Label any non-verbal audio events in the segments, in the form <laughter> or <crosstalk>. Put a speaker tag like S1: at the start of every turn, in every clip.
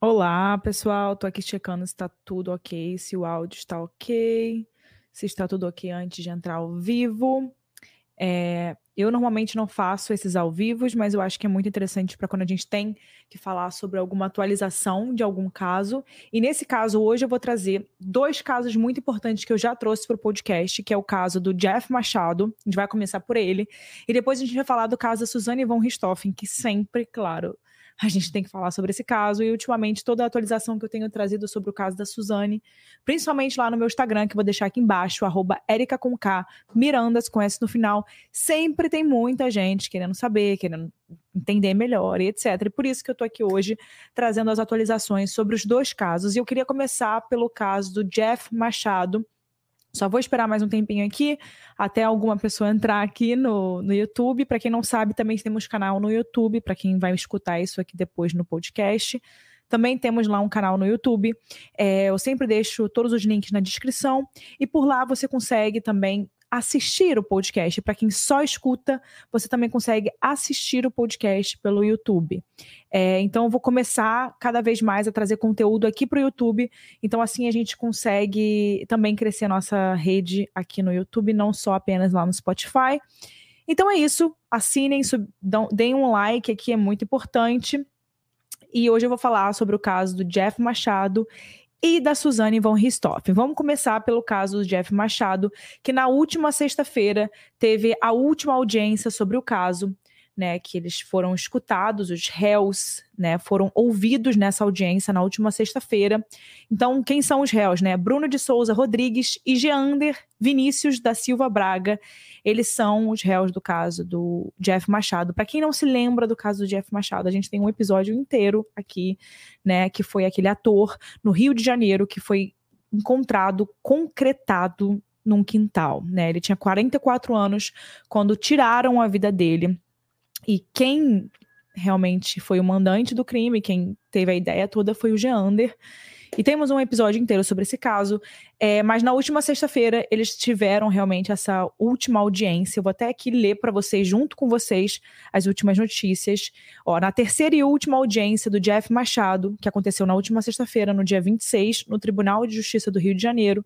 S1: Olá, pessoal. Tô aqui checando se está tudo ok, se o áudio está ok, se está tudo ok antes de entrar ao vivo. É, eu normalmente não faço esses ao vivo, mas eu acho que é muito interessante para quando a gente tem que falar sobre alguma atualização de algum caso. E nesse caso, hoje eu vou trazer dois casos muito importantes que eu já trouxe para o podcast, que é o caso do Jeff Machado. A gente vai começar por ele. E depois a gente vai falar do caso da Suzane von Richthofen, que sempre, claro, a gente tem que falar sobre esse caso. E ultimamente, toda a atualização que eu tenho trazido sobre o caso da Suzane, principalmente lá no meu Instagram, que eu vou deixar aqui embaixo, arroba Erica com K, Mirandas com S no final, sempre tem muita gente querendo saber, querendo entender melhor e etc. E por isso que eu tô aqui hoje trazendo as atualizações sobre os dois casos. E eu queria começar pelo caso do Jeff Machado só vou esperar mais um tempinho aqui, até alguma pessoa entrar aqui no, no YouTube. Para quem não sabe, também temos canal no YouTube, para quem vai escutar isso aqui depois no podcast. Também temos lá um canal no YouTube. É, eu sempre deixo todos os links na descrição. E por lá você consegue também assistir o podcast. Para quem só escuta, você também consegue assistir o podcast pelo YouTube. É, então, eu vou começar cada vez mais a trazer conteúdo aqui para o YouTube. Então, assim a gente consegue também crescer a nossa rede aqui no YouTube, não só apenas lá no Spotify. Então é isso. Assinem, sub, deem um like aqui, é muito importante. E hoje eu vou falar sobre o caso do Jeff Machado e da Suzane von Richthofen. Vamos começar pelo caso do Jeff Machado, que na última sexta-feira teve a última audiência sobre o caso né, que eles foram escutados, os réus, né, foram ouvidos nessa audiência na última sexta-feira. Então, quem são os réus, né? Bruno de Souza Rodrigues e Geander Vinícius da Silva Braga. Eles são os réus do caso do Jeff Machado. Para quem não se lembra do caso do Jeff Machado, a gente tem um episódio inteiro aqui, né, que foi aquele ator no Rio de Janeiro que foi encontrado concretado num quintal, né? Ele tinha 44 anos quando tiraram a vida dele e quem realmente foi o mandante do crime, quem teve a ideia toda foi o Geander. E temos um episódio inteiro sobre esse caso. É, mas na última sexta-feira, eles tiveram realmente essa última audiência. Eu vou até aqui ler para vocês, junto com vocês, as últimas notícias. Ó, na terceira e última audiência do Jeff Machado, que aconteceu na última sexta-feira, no dia 26, no Tribunal de Justiça do Rio de Janeiro,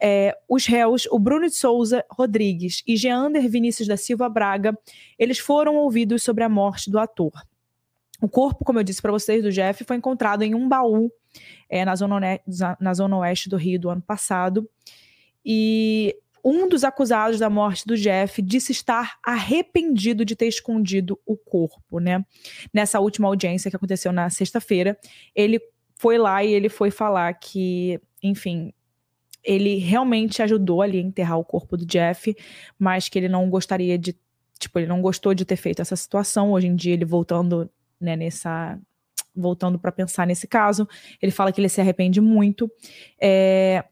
S1: é, os réus, o Bruno de Souza Rodrigues e Geander Vinícius da Silva Braga, eles foram ouvidos sobre a morte do ator. O corpo, como eu disse para vocês, do Jeff, foi encontrado em um baú é, na, zona, na zona oeste do Rio do ano passado. E um dos acusados da morte do Jeff disse estar arrependido de ter escondido o corpo, né? Nessa última audiência que aconteceu na sexta-feira, ele foi lá e ele foi falar que, enfim, ele realmente ajudou ali a enterrar o corpo do Jeff, mas que ele não gostaria de, tipo, ele não gostou de ter feito essa situação. Hoje em dia, ele voltando, né, nessa voltando para pensar nesse caso, ele fala que ele se arrepende muito. É,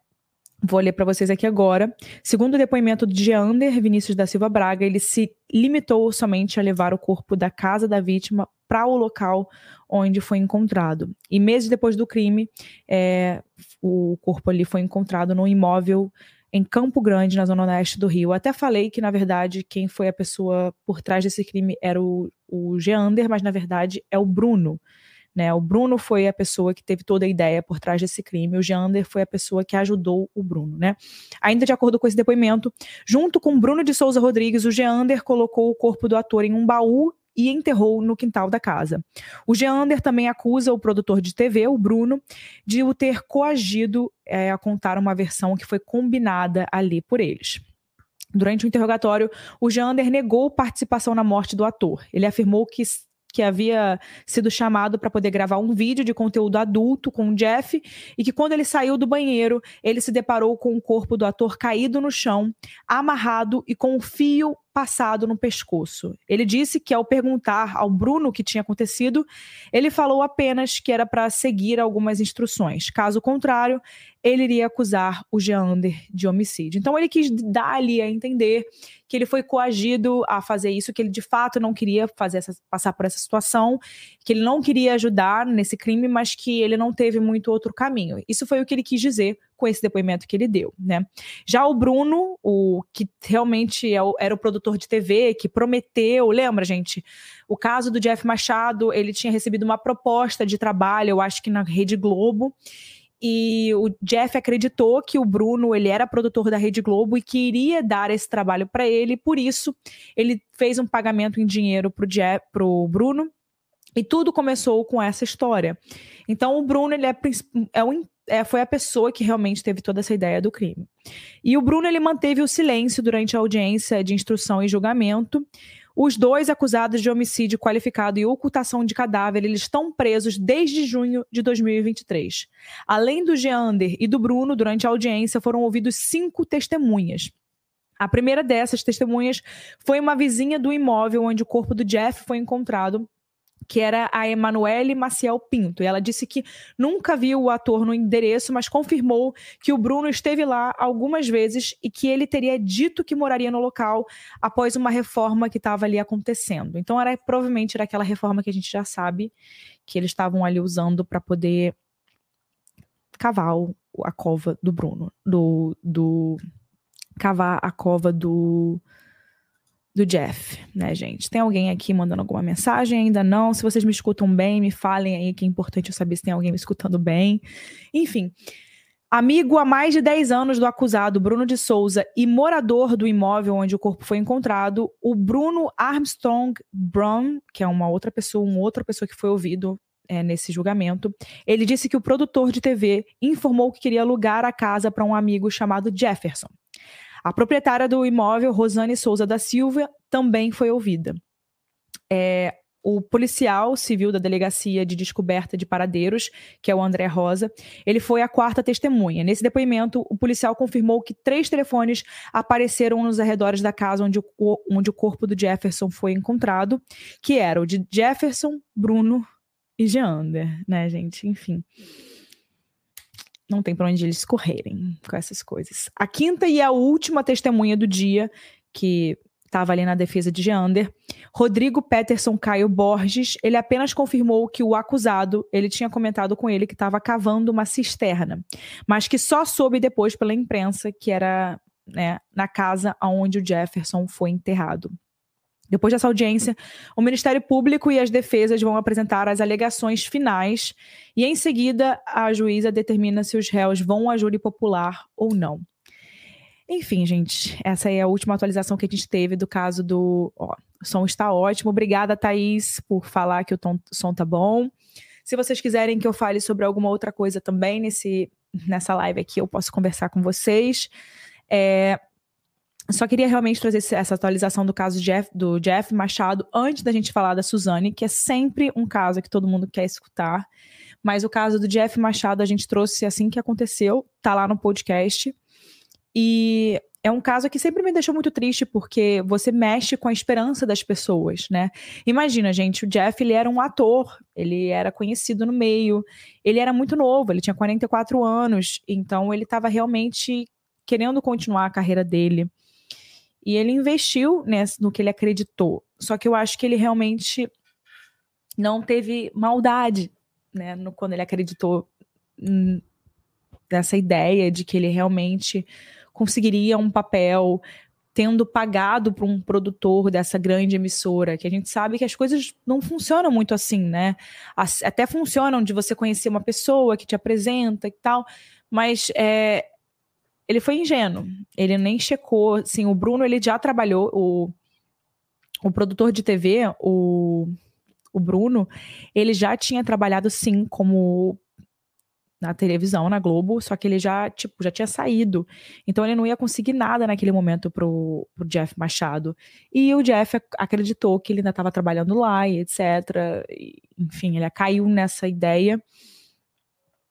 S1: Vou ler para vocês aqui agora. Segundo o depoimento de Geander Vinícius da Silva Braga, ele se limitou somente a levar o corpo da casa da vítima para o local onde foi encontrado. E meses depois do crime, é, o corpo ali foi encontrado num imóvel em Campo Grande, na zona oeste do Rio. Até falei que, na verdade, quem foi a pessoa por trás desse crime era o, o Geander, mas na verdade é o Bruno. Né? O Bruno foi a pessoa que teve toda a ideia por trás desse crime, o Jander foi a pessoa que ajudou o Bruno. Né? Ainda de acordo com esse depoimento, junto com Bruno de Souza Rodrigues, o Geander colocou o corpo do ator em um baú e enterrou no quintal da casa. O Geander também acusa o produtor de TV, o Bruno, de o ter coagido é, a contar uma versão que foi combinada ali por eles. Durante o interrogatório, o Jander negou participação na morte do ator. Ele afirmou que que havia sido chamado para poder gravar um vídeo de conteúdo adulto com o Jeff e que quando ele saiu do banheiro, ele se deparou com o corpo do ator caído no chão, amarrado e com um fio passado no pescoço. Ele disse que ao perguntar ao Bruno o que tinha acontecido, ele falou apenas que era para seguir algumas instruções. Caso contrário, ele iria acusar o Geander de homicídio. Então ele quis dar ali a entender que ele foi coagido a fazer isso, que ele de fato não queria fazer essa, passar por essa situação, que ele não queria ajudar nesse crime, mas que ele não teve muito outro caminho. Isso foi o que ele quis dizer com esse depoimento que ele deu, né? Já o Bruno, o que realmente é era o produtor de TV, que prometeu, lembra, gente? O caso do Jeff Machado, ele tinha recebido uma proposta de trabalho, eu acho que na Rede Globo, e o Jeff acreditou que o Bruno ele era produtor da Rede Globo e que iria dar esse trabalho para ele, por isso ele fez um pagamento em dinheiro para o Bruno e tudo começou com essa história. Então o Bruno ele é, é, um, é, foi a pessoa que realmente teve toda essa ideia do crime. E o Bruno ele manteve o silêncio durante a audiência de instrução e julgamento. Os dois acusados de homicídio qualificado e ocultação de cadáver, eles estão presos desde junho de 2023. Além do Geander e do Bruno, durante a audiência foram ouvidos cinco testemunhas. A primeira dessas testemunhas foi uma vizinha do imóvel onde o corpo do Jeff foi encontrado que era a Emanuele Maciel Pinto. E ela disse que nunca viu o ator no endereço, mas confirmou que o Bruno esteve lá algumas vezes e que ele teria dito que moraria no local após uma reforma que estava ali acontecendo. Então era provavelmente era aquela reforma que a gente já sabe que eles estavam ali usando para poder cavar a cova do Bruno, do, do cavar a cova do do Jeff, né, gente? Tem alguém aqui mandando alguma mensagem? Ainda não. Se vocês me escutam bem, me falem aí que é importante eu saber se tem alguém me escutando bem. Enfim. Amigo há mais de 10 anos do acusado Bruno de Souza e morador do imóvel onde o corpo foi encontrado, o Bruno Armstrong Brown, que é uma outra pessoa, uma outra pessoa que foi ouvido é, nesse julgamento, ele disse que o produtor de TV informou que queria alugar a casa para um amigo chamado Jefferson. A proprietária do imóvel, Rosane Souza da Silva, também foi ouvida. É, o policial civil da Delegacia de Descoberta de Paradeiros, que é o André Rosa, ele foi a quarta testemunha. Nesse depoimento, o policial confirmou que três telefones apareceram nos arredores da casa onde o, onde o corpo do Jefferson foi encontrado, que era o de Jefferson, Bruno e Geander, né, gente? Enfim não tem para onde eles correrem com essas coisas. A quinta e a última testemunha do dia, que estava ali na defesa de Geander, Rodrigo Peterson Caio Borges, ele apenas confirmou que o acusado, ele tinha comentado com ele que estava cavando uma cisterna, mas que só soube depois pela imprensa que era né, na casa onde o Jefferson foi enterrado. Depois dessa audiência, o Ministério Público e as defesas vão apresentar as alegações finais e, em seguida, a juíza determina se os réus vão a júri popular ou não. Enfim, gente, essa é a última atualização que a gente teve do caso do. Ó, o som está ótimo. Obrigada, Thaís, por falar que o, tom, som tá bom. Se vocês quiserem que eu fale sobre alguma outra coisa também nesse, nessa live aqui, eu posso conversar com vocês. É, só queria realmente trazer essa atualização do caso Jeff, do Jeff Machado antes da gente falar da Suzane, que é sempre um caso que todo mundo quer escutar. Mas o caso do Jeff Machado a gente trouxe assim que aconteceu, tá lá no podcast. E é um caso que sempre me deixou muito triste porque você mexe com a esperança das pessoas, né? Imagina, gente, o Jeff ele era um ator, ele era conhecido no meio, ele era muito novo, ele tinha 44 anos, então ele estava realmente querendo continuar a carreira dele. E ele investiu nesse, no que ele acreditou. Só que eu acho que ele realmente não teve maldade, né? No, quando ele acreditou nessa ideia de que ele realmente conseguiria um papel tendo pagado para um produtor dessa grande emissora, que a gente sabe que as coisas não funcionam muito assim, né? Até funcionam de você conhecer uma pessoa que te apresenta e tal, mas é, ele foi ingênuo. Ele nem checou, assim, o Bruno ele já trabalhou, o, o produtor de TV, o, o Bruno, ele já tinha trabalhado sim como na televisão, na Globo, só que ele já, tipo, já tinha saído. Então ele não ia conseguir nada naquele momento pro, pro Jeff Machado. E o Jeff acreditou que ele ainda estava trabalhando lá e etc. E, enfim, ele caiu nessa ideia.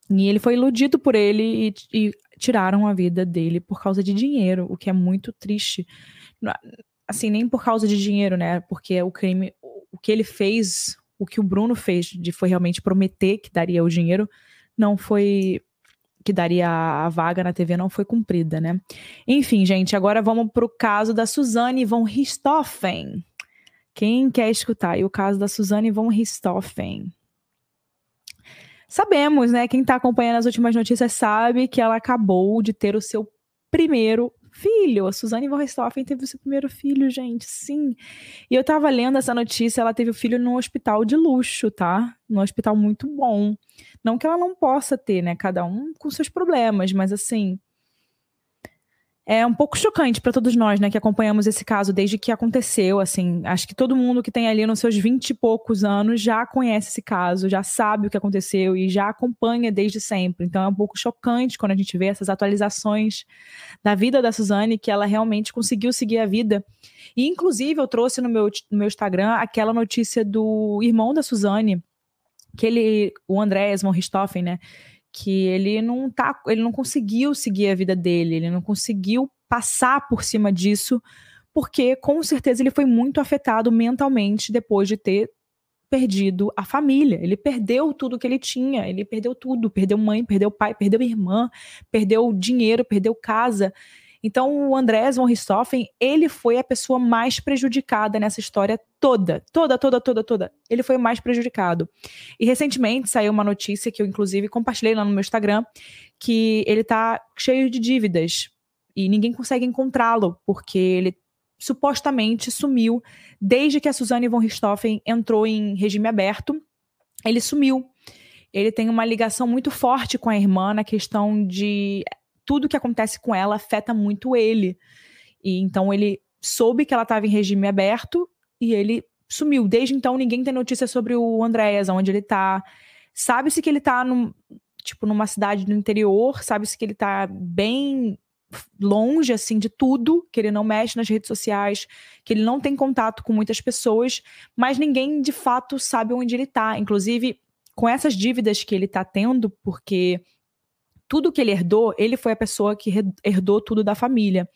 S1: E ele foi iludido por ele e, e, tiraram a vida dele por causa de dinheiro, o que é muito triste. Assim, nem por causa de dinheiro, né? Porque o crime, o que ele fez, o que o Bruno fez, de foi realmente prometer que daria o dinheiro, não foi que daria a vaga na TV não foi cumprida, né? Enfim, gente, agora vamos para o caso da Suzane von Richthofen. Quem quer escutar? E o caso da Suzane von Richthofen. Sabemos, né? Quem está acompanhando as últimas notícias sabe que ela acabou de ter o seu primeiro filho. A Suzane von Richthofen teve o seu primeiro filho, gente, sim. E eu tava lendo essa notícia, ela teve o filho num hospital de luxo, tá? Num hospital muito bom. Não que ela não possa ter, né? Cada um com seus problemas, mas assim, é um pouco chocante para todos nós, né, que acompanhamos esse caso desde que aconteceu, assim, acho que todo mundo que tem ali nos seus vinte e poucos anos já conhece esse caso, já sabe o que aconteceu e já acompanha desde sempre. Então é um pouco chocante quando a gente vê essas atualizações da vida da Suzane, que ela realmente conseguiu seguir a vida. E inclusive eu trouxe no meu, no meu Instagram aquela notícia do irmão da Suzane, que ele, o Andrés von Richthofen, né, que ele não tá, ele não conseguiu seguir a vida dele, ele não conseguiu passar por cima disso, porque com certeza ele foi muito afetado mentalmente depois de ter perdido a família. Ele perdeu tudo que ele tinha, ele perdeu tudo, perdeu mãe, perdeu pai, perdeu irmã, perdeu dinheiro, perdeu casa. Então, o Andrés von Richthofen, ele foi a pessoa mais prejudicada nessa história toda, toda, toda, toda, toda. Ele foi mais prejudicado. E recentemente saiu uma notícia que eu, inclusive, compartilhei lá no meu Instagram, que ele tá cheio de dívidas e ninguém consegue encontrá-lo, porque ele supostamente sumiu desde que a Suzane von Richthofen entrou em regime aberto. Ele sumiu. Ele tem uma ligação muito forte com a irmã na questão de tudo que acontece com ela afeta muito ele. E então ele soube que ela estava em regime aberto e ele sumiu. Desde então ninguém tem notícia sobre o Andréas, onde ele tá. Sabe-se que ele tá num, tipo numa cidade do interior, sabe-se que ele tá bem longe assim de tudo, que ele não mexe nas redes sociais, que ele não tem contato com muitas pessoas, mas ninguém de fato sabe onde ele tá. Inclusive, com essas dívidas que ele tá tendo, porque tudo que ele herdou, ele foi a pessoa que herdou tudo da família.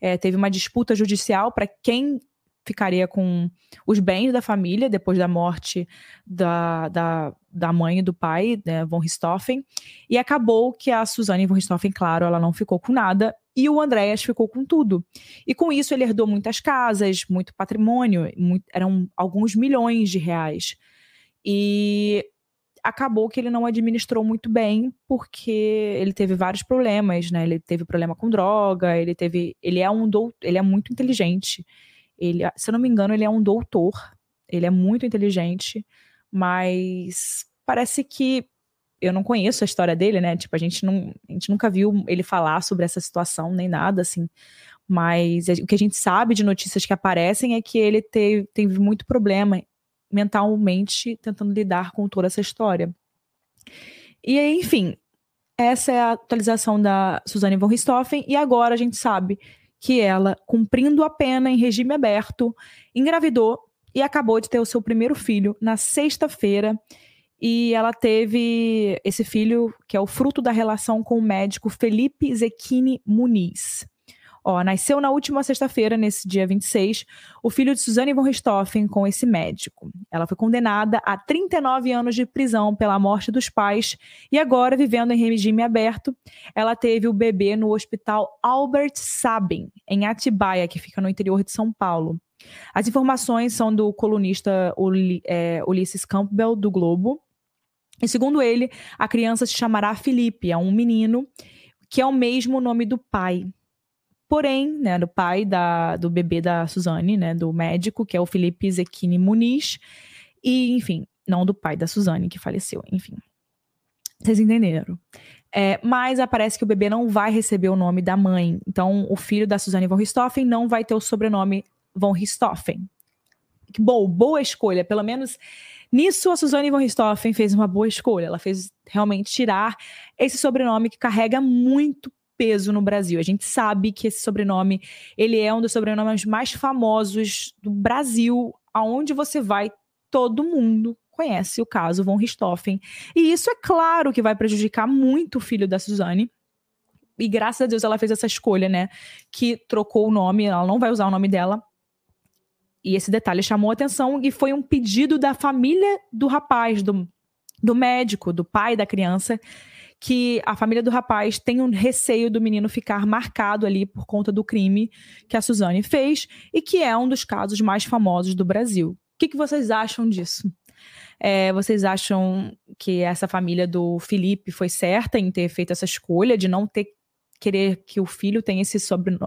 S1: É, teve uma disputa judicial para quem ficaria com os bens da família depois da morte da, da, da mãe e do pai, né, von Richthofen, e acabou que a Suzane von Richthofen, claro, ela não ficou com nada, e o Andréas ficou com tudo. E com isso ele herdou muitas casas, muito patrimônio, muito, eram alguns milhões de reais. E acabou que ele não administrou muito bem, porque ele teve vários problemas, né? Ele teve problema com droga, ele teve. Ele é um doutor, ele é muito inteligente. Ele, se eu não me engano, ele é um doutor. Ele é muito inteligente, mas parece que eu não conheço a história dele, né? Tipo, a gente não, a gente nunca viu ele falar sobre essa situação nem nada assim. Mas o que a gente sabe de notícias que aparecem é que ele teve, teve muito problema mentalmente tentando lidar com toda essa história. E aí, enfim, essa é a atualização da Suzane von Richthofen, e agora a gente sabe que ela, cumprindo a pena em regime aberto, engravidou e acabou de ter o seu primeiro filho na sexta-feira. E ela teve esse filho, que é o fruto da relação com o médico Felipe Zecchini Muniz. Ó, nasceu na última sexta-feira, nesse dia 26, o filho de Suzane von Richthofen com esse médico. Ela foi condenada a 39 anos de prisão pela morte dos pais e agora, vivendo em regime aberto, ela teve o bebê no hospital Albert Sabin, em Atibaia, que fica no interior de São Paulo. As informações são do colunista é, Ulisses Campbell, do Globo. E segundo ele, a criança se chamará Felipe, é um menino que é o mesmo nome do pai. Porém, né, do pai da, do bebê da Suzane, né, do médico, que é o Felipe Zequini Muniz, e, enfim, não do pai da Suzane, que faleceu, enfim. Vocês entenderam. É, mas aparece que o bebê não vai receber o nome da mãe. Então, o filho da Suzane von Richthofen não vai ter o sobrenome von Richthofen. que bom, boa escolha. Pelo menos nisso a Suzane von Richthofen fez uma boa escolha. Ela fez realmente tirar esse sobrenome que carrega muito peso no Brasil. A gente sabe que esse sobrenome, ele é um dos sobrenomes mais famosos do Brasil, aonde você vai, todo mundo conhece o caso von Richthofen. E isso é claro que vai prejudicar muito o filho da Suzane. E graças a Deus ela fez essa escolha, né? Que trocou o nome, ela não vai usar o nome dela. E esse detalhe chamou atenção e foi um pedido da família do rapaz, do, do médico, do pai da criança, que a família do rapaz tem um receio do menino ficar marcado ali por conta do crime que a Suzane fez e que é um dos casos mais famosos do Brasil. O que, que vocês acham disso? É, vocês acham que essa família do Felipe foi certa em ter feito essa escolha de não ter querer que o filho tenha esse,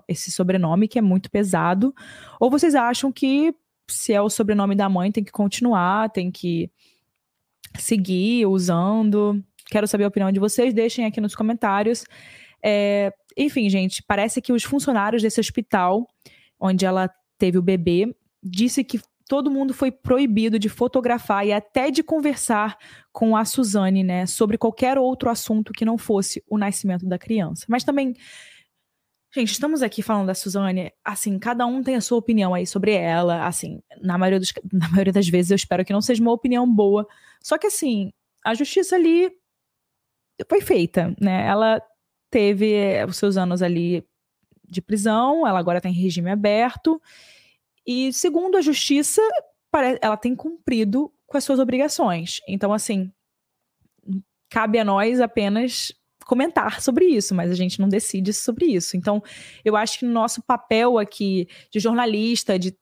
S1: esse sobrenome que é muito pesado? Ou vocês acham que se é o sobrenome da mãe tem que continuar, tem que seguir usando? Quero saber a opinião de vocês, deixem aqui nos comentários. É, enfim, gente, parece que os funcionários desse hospital, onde ela teve o bebê, disse que todo mundo foi proibido de fotografar e até de conversar com a Suzane, né, sobre qualquer outro assunto que não fosse o nascimento da criança. Mas também, gente, estamos aqui falando da Suzane, assim, cada um tem a sua opinião aí sobre ela, assim, na maioria, dos, <laughs> na maioria das vezes eu espero que não seja uma opinião boa. Só que assim, a justiça ali foi feita, né? Ela teve eh, os seus anos ali de prisão, ela agora tem regime aberto. E segundo a justiça, ela tem cumprido com as suas obrigações. Então, assim, cabe a nós apenas comentar sobre isso, mas a gente não decide sobre isso. Então, eu acho que nosso papel aqui de jornalista, de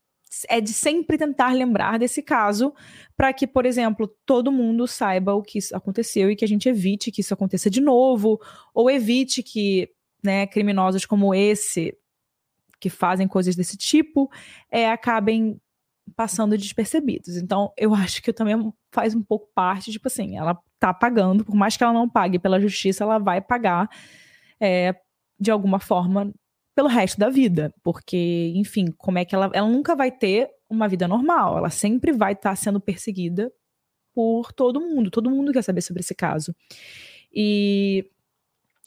S1: é de sempre tentar lembrar desse caso para que, por exemplo, todo mundo saiba o que aconteceu e que a gente evite que isso aconteça de novo, ou evite que né, criminosos como esse, que fazem coisas desse tipo, é, acabem passando despercebidos. Então, eu acho que também faz um pouco parte, tipo assim, ela tá pagando, por mais que ela não pague pela justiça, ela vai pagar é, de alguma forma pelo resto da vida, porque, enfim, como é que ela, ela nunca vai ter uma vida normal, ela sempre vai estar tá sendo perseguida por todo mundo, todo mundo quer saber sobre esse caso. E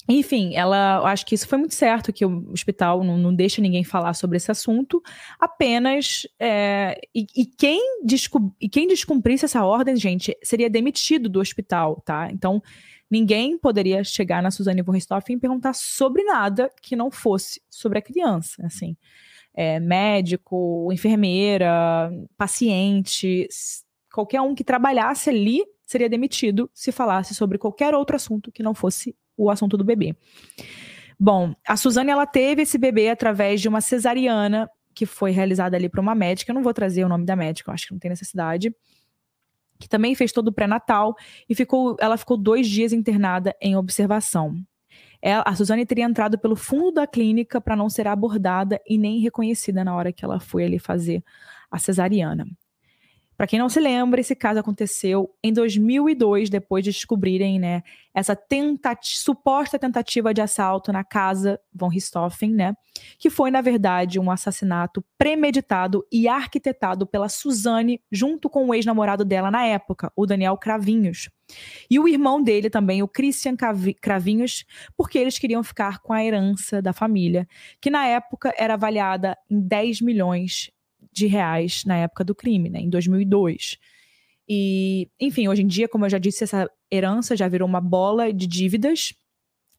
S1: enfim, ela acho que isso foi muito certo que o hospital não, não deixa ninguém falar sobre esse assunto, apenas é, e, e, quem e quem descumprisse essa ordem, gente, seria demitido do hospital, tá? Então Ninguém poderia chegar na Suzane von Richthofen e perguntar sobre nada que não fosse sobre a criança, assim. É, médico, enfermeira, paciente, qualquer um que trabalhasse ali seria demitido se falasse sobre qualquer outro assunto que não fosse o assunto do bebê. Bom, a Suzane ela teve esse bebê através de uma cesariana que foi realizada ali por uma médica. Eu não vou trazer o nome da médica, eu acho que não tem necessidade que também fez todo o pré-natal e ficou, ela ficou dois dias internada em observação. Ela, a Suzane teria entrado pelo fundo da clínica para não ser abordada e nem reconhecida na hora que ela foi ali fazer a cesariana. Para quem não se lembra, esse caso aconteceu em 2002, depois de descobrirem né, essa tentati suposta tentativa de assalto na casa von Richthofen, né, que foi, na verdade, um assassinato premeditado e arquitetado pela Suzane junto com o ex-namorado dela na época, o Daniel Cravinhos. E o irmão dele também, o Christian Cravinhos, porque eles queriam ficar com a herança da família, que na época era avaliada em 10 milhões de reais na época do crime, né, em 2002. E, enfim, hoje em dia, como eu já disse, essa herança já virou uma bola de dívidas.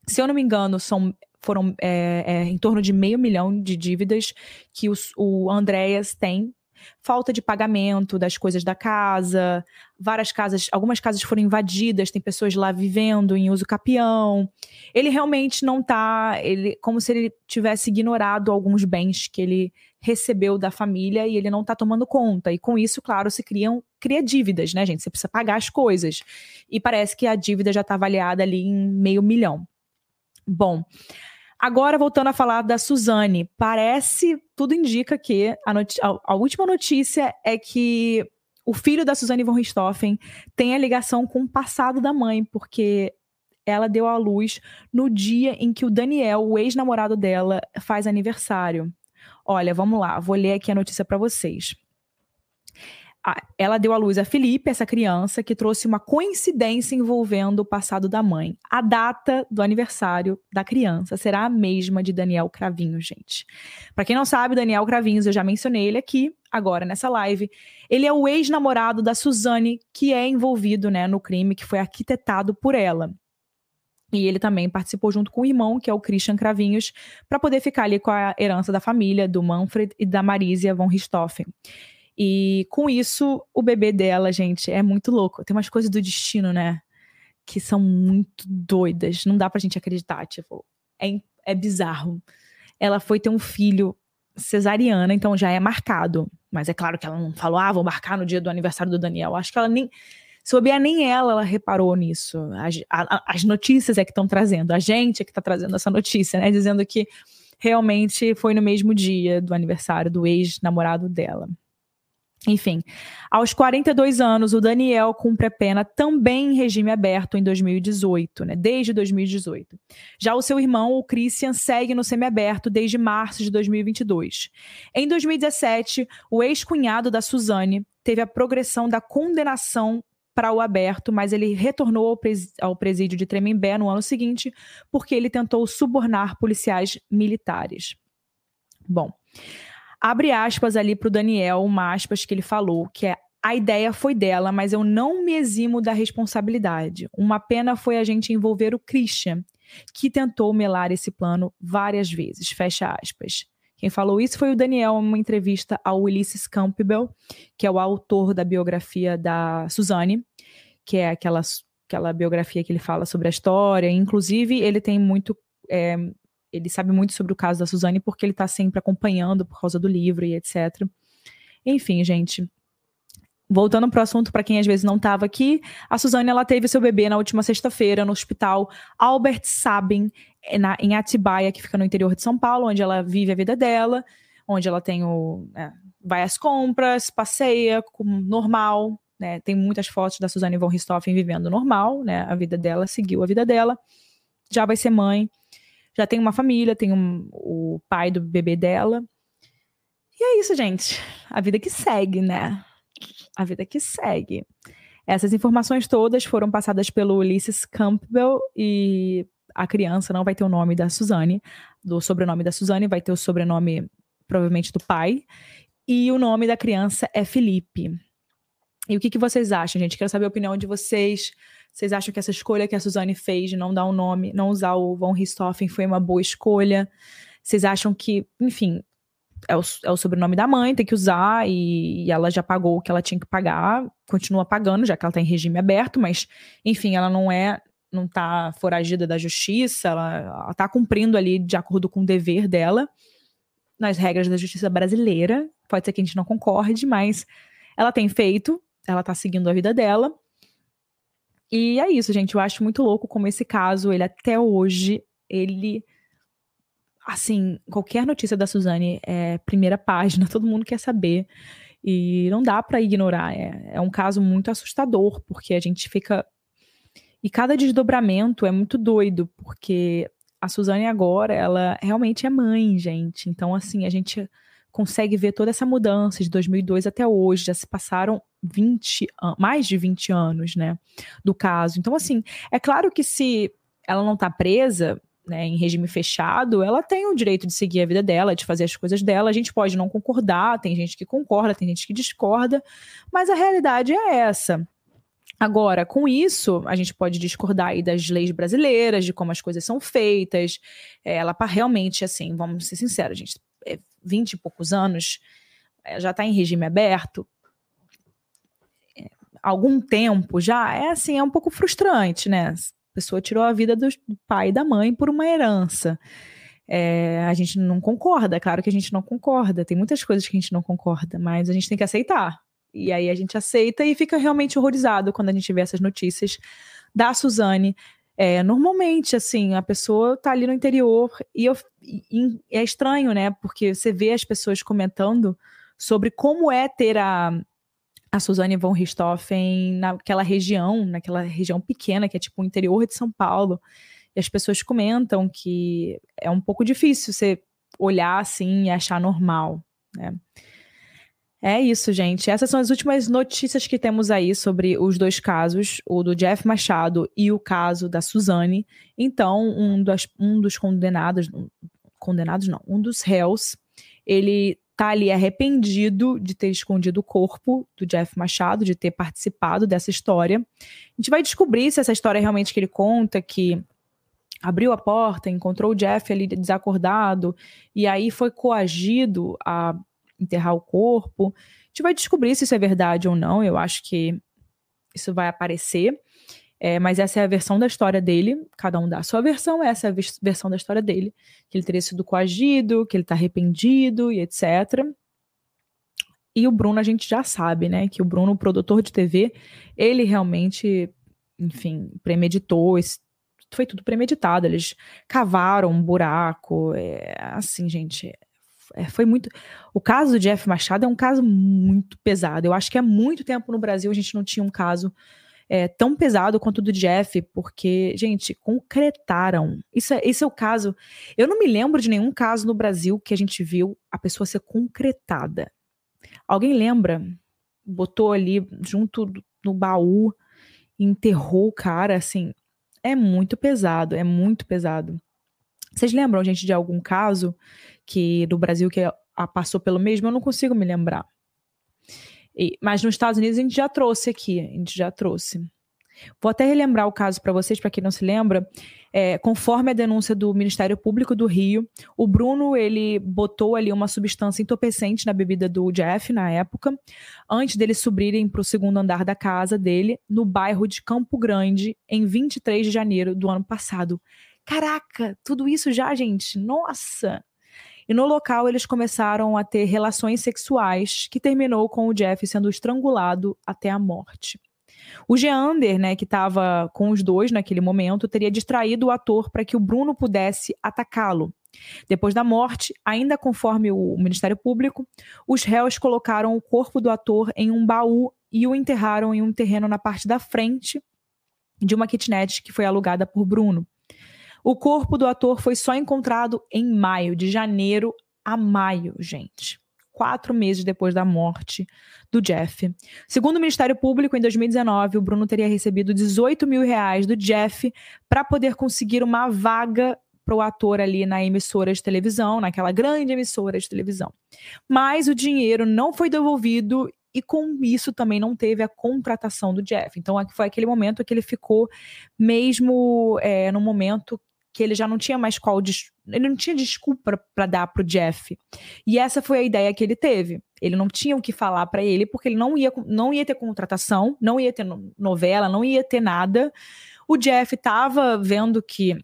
S1: Se eu não me engano, são, foram é, é, em torno de meio milhão de dívidas que os, o Andréas tem falta de pagamento das coisas da casa, várias casas, algumas casas foram invadidas, tem pessoas lá vivendo em uso capião. Ele realmente não tá, ele como se ele tivesse ignorado alguns bens que ele recebeu da família e ele não tá tomando conta. E com isso, claro, se criam cria dívidas, né, gente? Você precisa pagar as coisas. E parece que a dívida já tá avaliada ali em meio milhão. Bom, Agora, voltando a falar da Suzane, parece, tudo indica que a, a, última notícia é que o filho da Suzane von Richthofen tem a ligação com o passado da mãe, porque ela deu à luz no dia em que o Daniel, o ex-namorado dela, faz aniversário. Olha, vamos lá, vou ler aqui a notícia para vocês. Ela deu à luz a Felipe, essa criança, que trouxe uma coincidência envolvendo o passado da mãe. A data do aniversário da criança será a mesma de Daniel Cravinhos, gente. Para quem não sabe, Daniel Cravinhos, eu já mencionei ele aqui, agora nessa live. Ele é o ex-namorado da Suzane, que é envolvido né, no crime que foi arquitetado por ela. E ele também participou junto com o irmão, que é o Christian Cravinhos, para poder ficar ali com a herança da família, do Manfred e da Marisia von Richthofen. E com isso, o bebê dela, gente, é muito louco. Tem umas coisas do destino, né? Que são muito doidas. Não dá pra gente acreditar. Tipo, é, é bizarro. Ela foi ter um filho cesariana, então já é marcado. Mas é claro que ela não falou, ah, vou marcar no dia do aniversário do Daniel. Acho que ela nem. Se bobear, nem ela, ela reparou nisso. As, a, as notícias é que estão trazendo, a gente é que está trazendo essa notícia, né? Dizendo que realmente foi no mesmo dia do aniversário do ex-namorado dela. Enfim, aos 42 anos, o Daniel cumpre a pena também em regime aberto em 2018, né? Desde 2018. Já o seu irmão, o Christian, segue no semiaberto desde março de 2022. Em 2017, o ex-cunhado da Suzane teve a progressão da condenação para o aberto, mas ele retornou ao, pres ao presídio de Tremembé no ano seguinte porque ele tentou subornar policiais militares. Bom, abre aspas ali para o Daniel, uma aspas que ele falou, que é a ideia foi dela, mas eu não me eximo da responsabilidade. Uma pena foi a gente envolver o Christian, que tentou melar esse plano várias vezes. Fecha aspas. Quem falou isso foi o Daniel, em uma entrevista ao Ulysses Campbell, que é o autor da biografia da Suzane, que é aquela, aquela biografia que ele fala sobre a história. Inclusive, ele tem muito é, ele sabe muito sobre o caso da Suzane porque ele está sempre acompanhando por causa do livro e etc. Enfim, gente. Voltando para o assunto, para quem às vezes não estava aqui, a Suzane ela teve seu bebê na última sexta-feira no hospital Albert Sabin, eh, na, em Atibaia, que fica no interior de São Paulo, onde ela vive a vida dela, onde ela tem o. É, vai às compras, passeia como normal, né? Tem muitas fotos da Suzane von Richthofen vivendo normal, né? A vida dela, seguiu a vida dela. Já vai ser mãe já tem uma família, tem um, o pai do bebê dela. E é isso, gente. A vida que segue, né? A vida que segue. Essas informações todas foram passadas pelo Ulysses Campbell e a criança não vai ter o nome da Suzane, do sobrenome da Suzane, vai ter o sobrenome provavelmente do pai. E o nome da criança é Felipe. E o que, que vocês acham, gente? Quero saber a opinião de vocês. Vocês acham que essa escolha que a Suzane fez de não dar o um nome, não usar o Von Richthofen foi uma boa escolha? Vocês acham que, enfim, é o, é o sobrenome da mãe, tem que usar e, e, ela já pagou o que ela tinha que pagar, continua pagando, já que ela está em regime aberto, mas, enfim, ela não é, não tá foragida da justiça, ela, ela tá cumprindo ali de acordo com o dever dela, nas regras da justiça brasileira. Pode ser que a gente não concorde, mas ela tem feito, ela tá seguindo a vida dela. E é isso, gente. Eu acho muito louco como esse caso, ele até hoje, ele. Assim, qualquer notícia da Suzane é primeira página, <laughs> todo mundo quer saber. E não dá para ignorar. É, é um caso muito assustador, porque a gente fica. E cada desdobramento é muito doido, porque a Suzane agora, ela realmente é mãe, gente. Então, assim, a gente consegue ver toda essa mudança de 2002 até hoje. Já se passaram 20, mais de 20 anos, né, do caso. Então, assim, é claro que se ela não está presa, né, em regime fechado, ela tem o direito de seguir a vida dela, de fazer as coisas dela. A gente pode não concordar, tem gente que concorda, tem gente que discorda, mas a realidade é essa. Agora, com isso, a gente pode discordar aí das leis brasileiras, de como as coisas são feitas. É, ela realmente, assim, vamos ser sinceros, gente, 20 e poucos anos, é, já está em regime aberto, algum tempo já, é assim, é um pouco frustrante, né? A pessoa tirou a vida do pai e da mãe por uma herança. É, a gente não concorda, é claro que a gente não concorda, tem muitas coisas que a gente não concorda, mas a gente tem que aceitar. E aí a gente aceita e fica realmente horrorizado quando a gente vê essas notícias da Suzane. É, normalmente, assim, a pessoa tá ali no interior e, eu, e é estranho, né? Porque você vê as pessoas comentando sobre como é ter a, a Suzane von Richthofen naquela região, naquela região pequena, que é tipo o interior de São Paulo. E as pessoas comentam que é um pouco difícil você olhar assim e achar normal, né? É isso, gente. Essas são as últimas notícias que temos aí sobre os dois casos, o do Jeff Machado e o caso da Suzane. Então, um, um dos condenados, condenados não, um dos réus, ele tá ali arrependido de ter escondido o corpo do Jeff Machado, de ter participado dessa história. A gente vai descobrir se essa história é realmente que ele conta, que abriu a porta, encontrou o Jeff ali desacordado e aí foi coagido a enterrar o corpo. A gente vai descobrir se isso é verdade ou não. Eu acho que isso vai aparecer. É, mas essa é a versão da história dele. Cada um dá a sua versão. Essa é a versão da história dele. Que ele teria sido coagido, que ele está arrependido e etc. E o Bruno a gente já sabe, né? Que o Bruno, o produtor de TV, ele realmente, enfim, premeditou esse foi tudo premeditado. Eles cavaram um buraco. É, assim, gente. É, foi muito. O caso do Jeff Machado é um caso muito pesado. Eu acho que há muito tempo no Brasil a gente não tinha um caso é, tão pesado quanto o do Jeff, porque, gente, concretaram. Isso é, esse é o caso. Eu não me lembro de nenhum caso no Brasil que a gente viu a pessoa ser concretada. Alguém lembra? Botou ali junto no baú, enterrou o cara, assim é muito pesado, é muito pesado. Vocês lembram, gente, de algum caso que do Brasil que passou pelo mesmo? Eu não consigo me lembrar. E, mas nos Estados Unidos a gente já trouxe aqui, a gente já trouxe. Vou até relembrar o caso para vocês, para quem não se lembra. É, conforme a denúncia do Ministério Público do Rio, o Bruno ele botou ali uma substância entorpecente na bebida do Jeff na época, antes deles subirem para o segundo andar da casa dele, no bairro de Campo Grande, em 23 de janeiro do ano passado. Caraca, tudo isso já, gente? Nossa! E no local eles começaram a ter relações sexuais, que terminou com o Jeff sendo estrangulado até a morte. O Geander, né, que estava com os dois naquele momento, teria distraído o ator para que o Bruno pudesse atacá-lo. Depois da morte, ainda conforme o Ministério Público, os réus colocaram o corpo do ator em um baú e o enterraram em um terreno na parte da frente de uma kitnet que foi alugada por Bruno. O corpo do ator foi só encontrado em maio, de janeiro a maio, gente quatro meses depois da morte do Jeff. Segundo o Ministério Público, em 2019, o Bruno teria recebido 18 mil reais do Jeff para poder conseguir uma vaga para o ator ali na emissora de televisão, naquela grande emissora de televisão. Mas o dinheiro não foi devolvido e com isso também não teve a contratação do Jeff. Então foi aquele momento que ele ficou mesmo é, no momento que ele já não tinha mais qual ele não tinha desculpa para dar pro Jeff. E essa foi a ideia que ele teve. Ele não tinha o que falar para ele porque ele não ia não ia ter contratação, não ia ter novela, não ia ter nada. O Jeff estava vendo que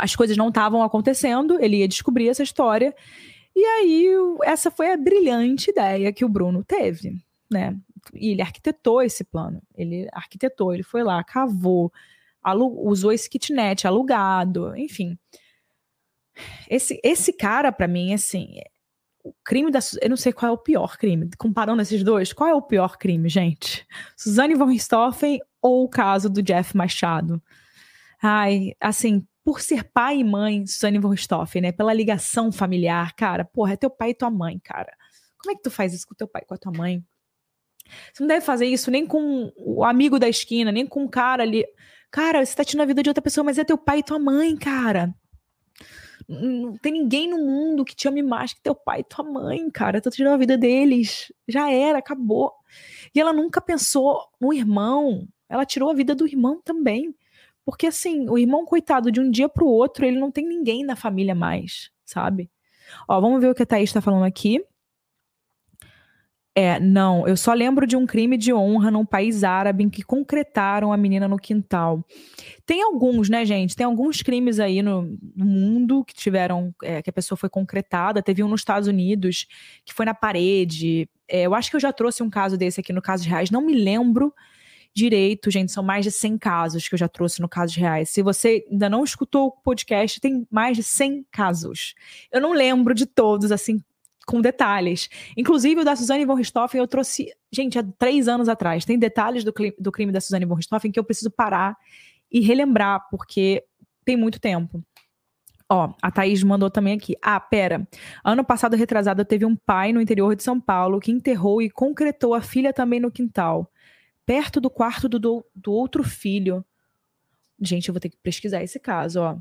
S1: as coisas não estavam acontecendo, ele ia descobrir essa história. E aí essa foi a brilhante ideia que o Bruno teve, né? E ele arquitetou esse plano. Ele arquitetou, ele foi lá, cavou, usou esse kitnet alugado, enfim. Esse, esse cara, para mim, assim, o crime da. Eu não sei qual é o pior crime. Comparando esses dois, qual é o pior crime, gente? Suzane von Richthofen ou o caso do Jeff Machado? Ai, assim, por ser pai e mãe, Suzane von Richthofen, né? Pela ligação familiar, cara, porra, é teu pai e tua mãe, cara. Como é que tu faz isso com teu pai com a tua mãe? Você não deve fazer isso nem com o amigo da esquina, nem com o cara ali. Cara, você tá tirando a vida de outra pessoa, mas é teu pai e tua mãe, cara. Não tem ninguém no mundo que te ame mais que teu pai e tua mãe, cara. Tu tirou a vida deles. Já era, acabou. E ela nunca pensou no irmão. Ela tirou a vida do irmão também. Porque, assim, o irmão, coitado, de um dia pro outro, ele não tem ninguém na família mais, sabe? Ó, vamos ver o que a Thaís tá falando aqui. É, não, eu só lembro de um crime de honra num país árabe em que concretaram a menina no quintal. Tem alguns, né, gente? Tem alguns crimes aí no, no mundo que tiveram, é, que a pessoa foi concretada. Teve um nos Estados Unidos que foi na parede. É, eu acho que eu já trouxe um caso desse aqui no Caso de Reais. Não me lembro direito, gente. São mais de 100 casos que eu já trouxe no Caso de Reais. Se você ainda não escutou o podcast, tem mais de 100 casos. Eu não lembro de todos, assim, com detalhes. Inclusive, o da Suzane von Richthofen eu trouxe, gente, há três anos atrás. Tem detalhes do, do crime da Suzane von Richthofen que eu preciso parar e relembrar, porque tem muito tempo. Ó, a Thaís mandou também aqui. Ah, pera. Ano passado, retrasado, teve um pai no interior de São Paulo que enterrou e concretou a filha também no quintal, perto do quarto do, do, do outro filho. Gente, eu vou ter que pesquisar esse caso, ó.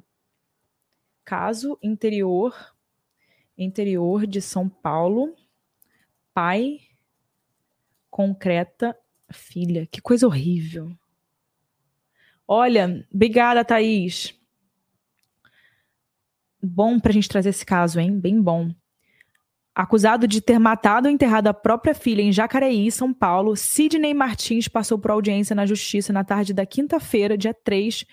S1: Caso interior, interior de São Paulo, pai concreta filha. Que coisa horrível. Olha, obrigada, Thaís. Bom pra gente trazer esse caso, hein? Bem bom. Acusado de ter matado ou enterrado a própria filha em Jacareí, São Paulo, Sidney Martins passou por audiência na justiça na tarde da quinta-feira, dia 3.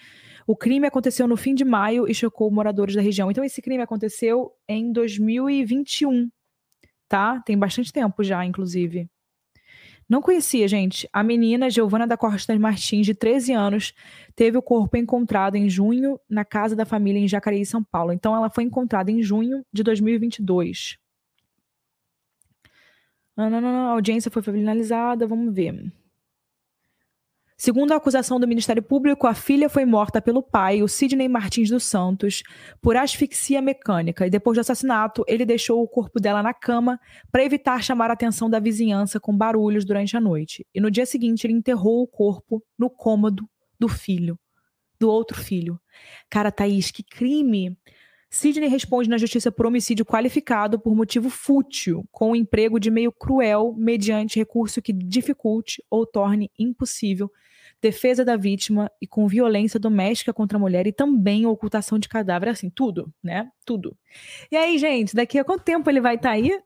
S1: O crime aconteceu no fim de maio e chocou moradores da região. Então, esse crime aconteceu em 2021, tá? Tem bastante tempo já, inclusive. Não conhecia, gente. A menina Giovana da Costa Martins, de 13 anos, teve o corpo encontrado em junho na casa da família em Jacareí, São Paulo. Então, ela foi encontrada em junho de 2022. Não, não, não, a audiência foi finalizada, vamos ver. Segundo a acusação do Ministério Público, a filha foi morta pelo pai, o Sidney Martins dos Santos, por asfixia mecânica e depois do assassinato, ele deixou o corpo dela na cama para evitar chamar a atenção da vizinhança com barulhos durante a noite. E no dia seguinte, ele enterrou o corpo no cômodo do filho, do outro filho. Cara, Thaís, que crime! Sidney responde na justiça por homicídio qualificado por motivo fútil, com o emprego de meio cruel mediante recurso que dificulte ou torne impossível defesa da vítima e com violência doméstica contra a mulher e também ocultação de cadáver, assim, tudo, né? Tudo. E aí, gente, daqui a quanto tempo ele vai estar tá aí?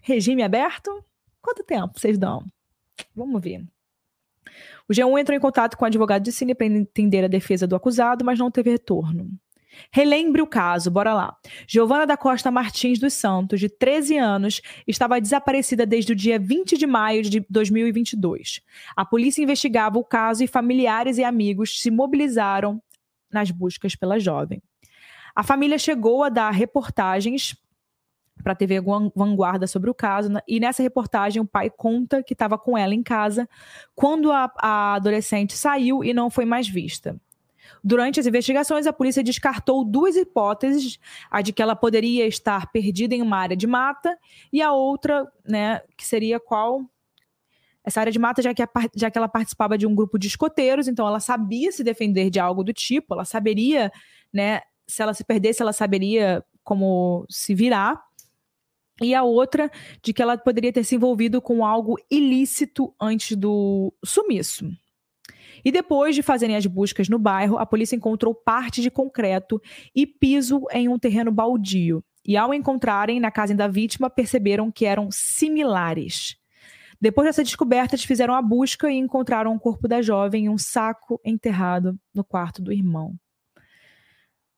S1: Regime aberto? Quanto tempo vocês dão? Vamos ver. O G1 entrou em contato com o advogado de Cine para entender a defesa do acusado, mas não teve retorno. Relembre o caso, bora lá. Giovana da Costa Martins dos Santos, de 13 anos, estava desaparecida desde o dia 20 de maio de 2022. A polícia investigava o caso e familiares e amigos se mobilizaram nas buscas pela jovem. A família chegou a dar reportagens para a TV Vanguarda sobre o caso, e nessa reportagem o pai conta que estava com ela em casa quando a, a adolescente saiu e não foi mais vista. Durante as investigações, a polícia descartou duas hipóteses: a de que ela poderia estar perdida em uma área de mata, e a outra, né, que seria qual? Essa área de mata, já que, a, já que ela participava de um grupo de escoteiros, então ela sabia se defender de algo do tipo, ela saberia, né, se ela se perdesse, ela saberia como se virar. E a outra, de que ela poderia ter se envolvido com algo ilícito antes do sumiço. E depois de fazerem as buscas no bairro, a polícia encontrou parte de concreto e piso em um terreno baldio. E ao encontrarem na casa da vítima, perceberam que eram similares. Depois dessa descoberta, eles fizeram a busca e encontraram o corpo da jovem em um saco enterrado no quarto do irmão.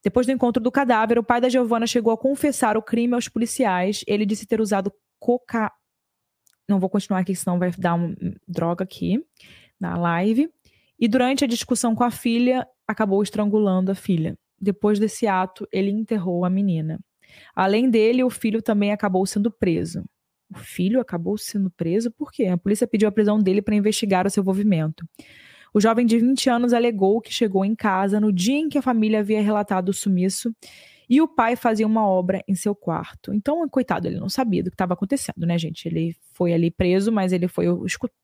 S1: Depois do encontro do cadáver, o pai da Giovana chegou a confessar o crime aos policiais. Ele disse ter usado coca. Não vou continuar aqui, senão vai dar uma droga aqui na live. E durante a discussão com a filha, acabou estrangulando a filha. Depois desse ato, ele enterrou a menina. Além dele, o filho também acabou sendo preso. O filho acabou sendo preso por quê? A polícia pediu a prisão dele para investigar o seu envolvimento. O jovem de 20 anos alegou que chegou em casa no dia em que a família havia relatado o sumiço e o pai fazia uma obra em seu quarto. Então, coitado, ele não sabia do que estava acontecendo, né, gente? Ele foi ali preso, mas ele foi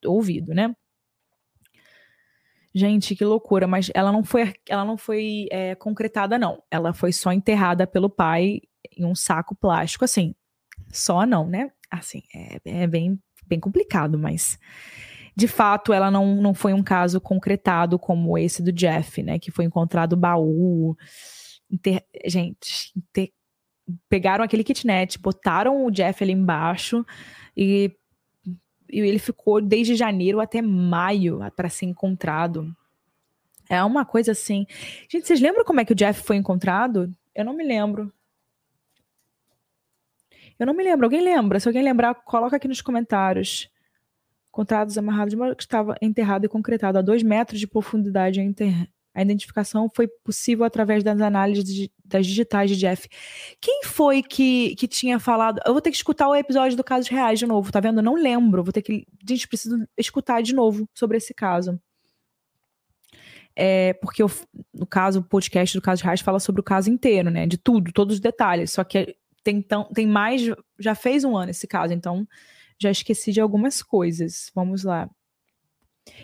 S1: ouvido, né? Gente, que loucura, mas ela não foi, ela não foi é, concretada, não. Ela foi só enterrada pelo pai em um saco plástico, assim. Só não, né? Assim, é, é bem, bem complicado, mas de fato ela não, não foi um caso concretado como esse do Jeff, né? Que foi encontrado baú. Inter... Gente, inter... pegaram aquele kitnet, botaram o Jeff ali embaixo e e ele ficou desde janeiro até maio para ser encontrado. É uma coisa assim. Gente, vocês lembram como é que o Jeff foi encontrado? Eu não me lembro. Eu não me lembro. Alguém lembra? Se alguém lembrar, coloca aqui nos comentários. Encontrados amarrados de uma que estava enterrado e concretado a dois metros de profundidade a identificação foi possível através das análises das digitais de Jeff. Quem foi que, que tinha falado? Eu vou ter que escutar o episódio do Casos Reais de novo, tá vendo? Eu não lembro. Vou ter que. Gente, preciso escutar de novo sobre esse caso. é, porque eu, no caso, o podcast do caso de Reis fala sobre o caso inteiro, né? De tudo, todos os detalhes. Só que tem, tão, tem mais. Já fez um ano esse caso, então já esqueci de algumas coisas. Vamos lá.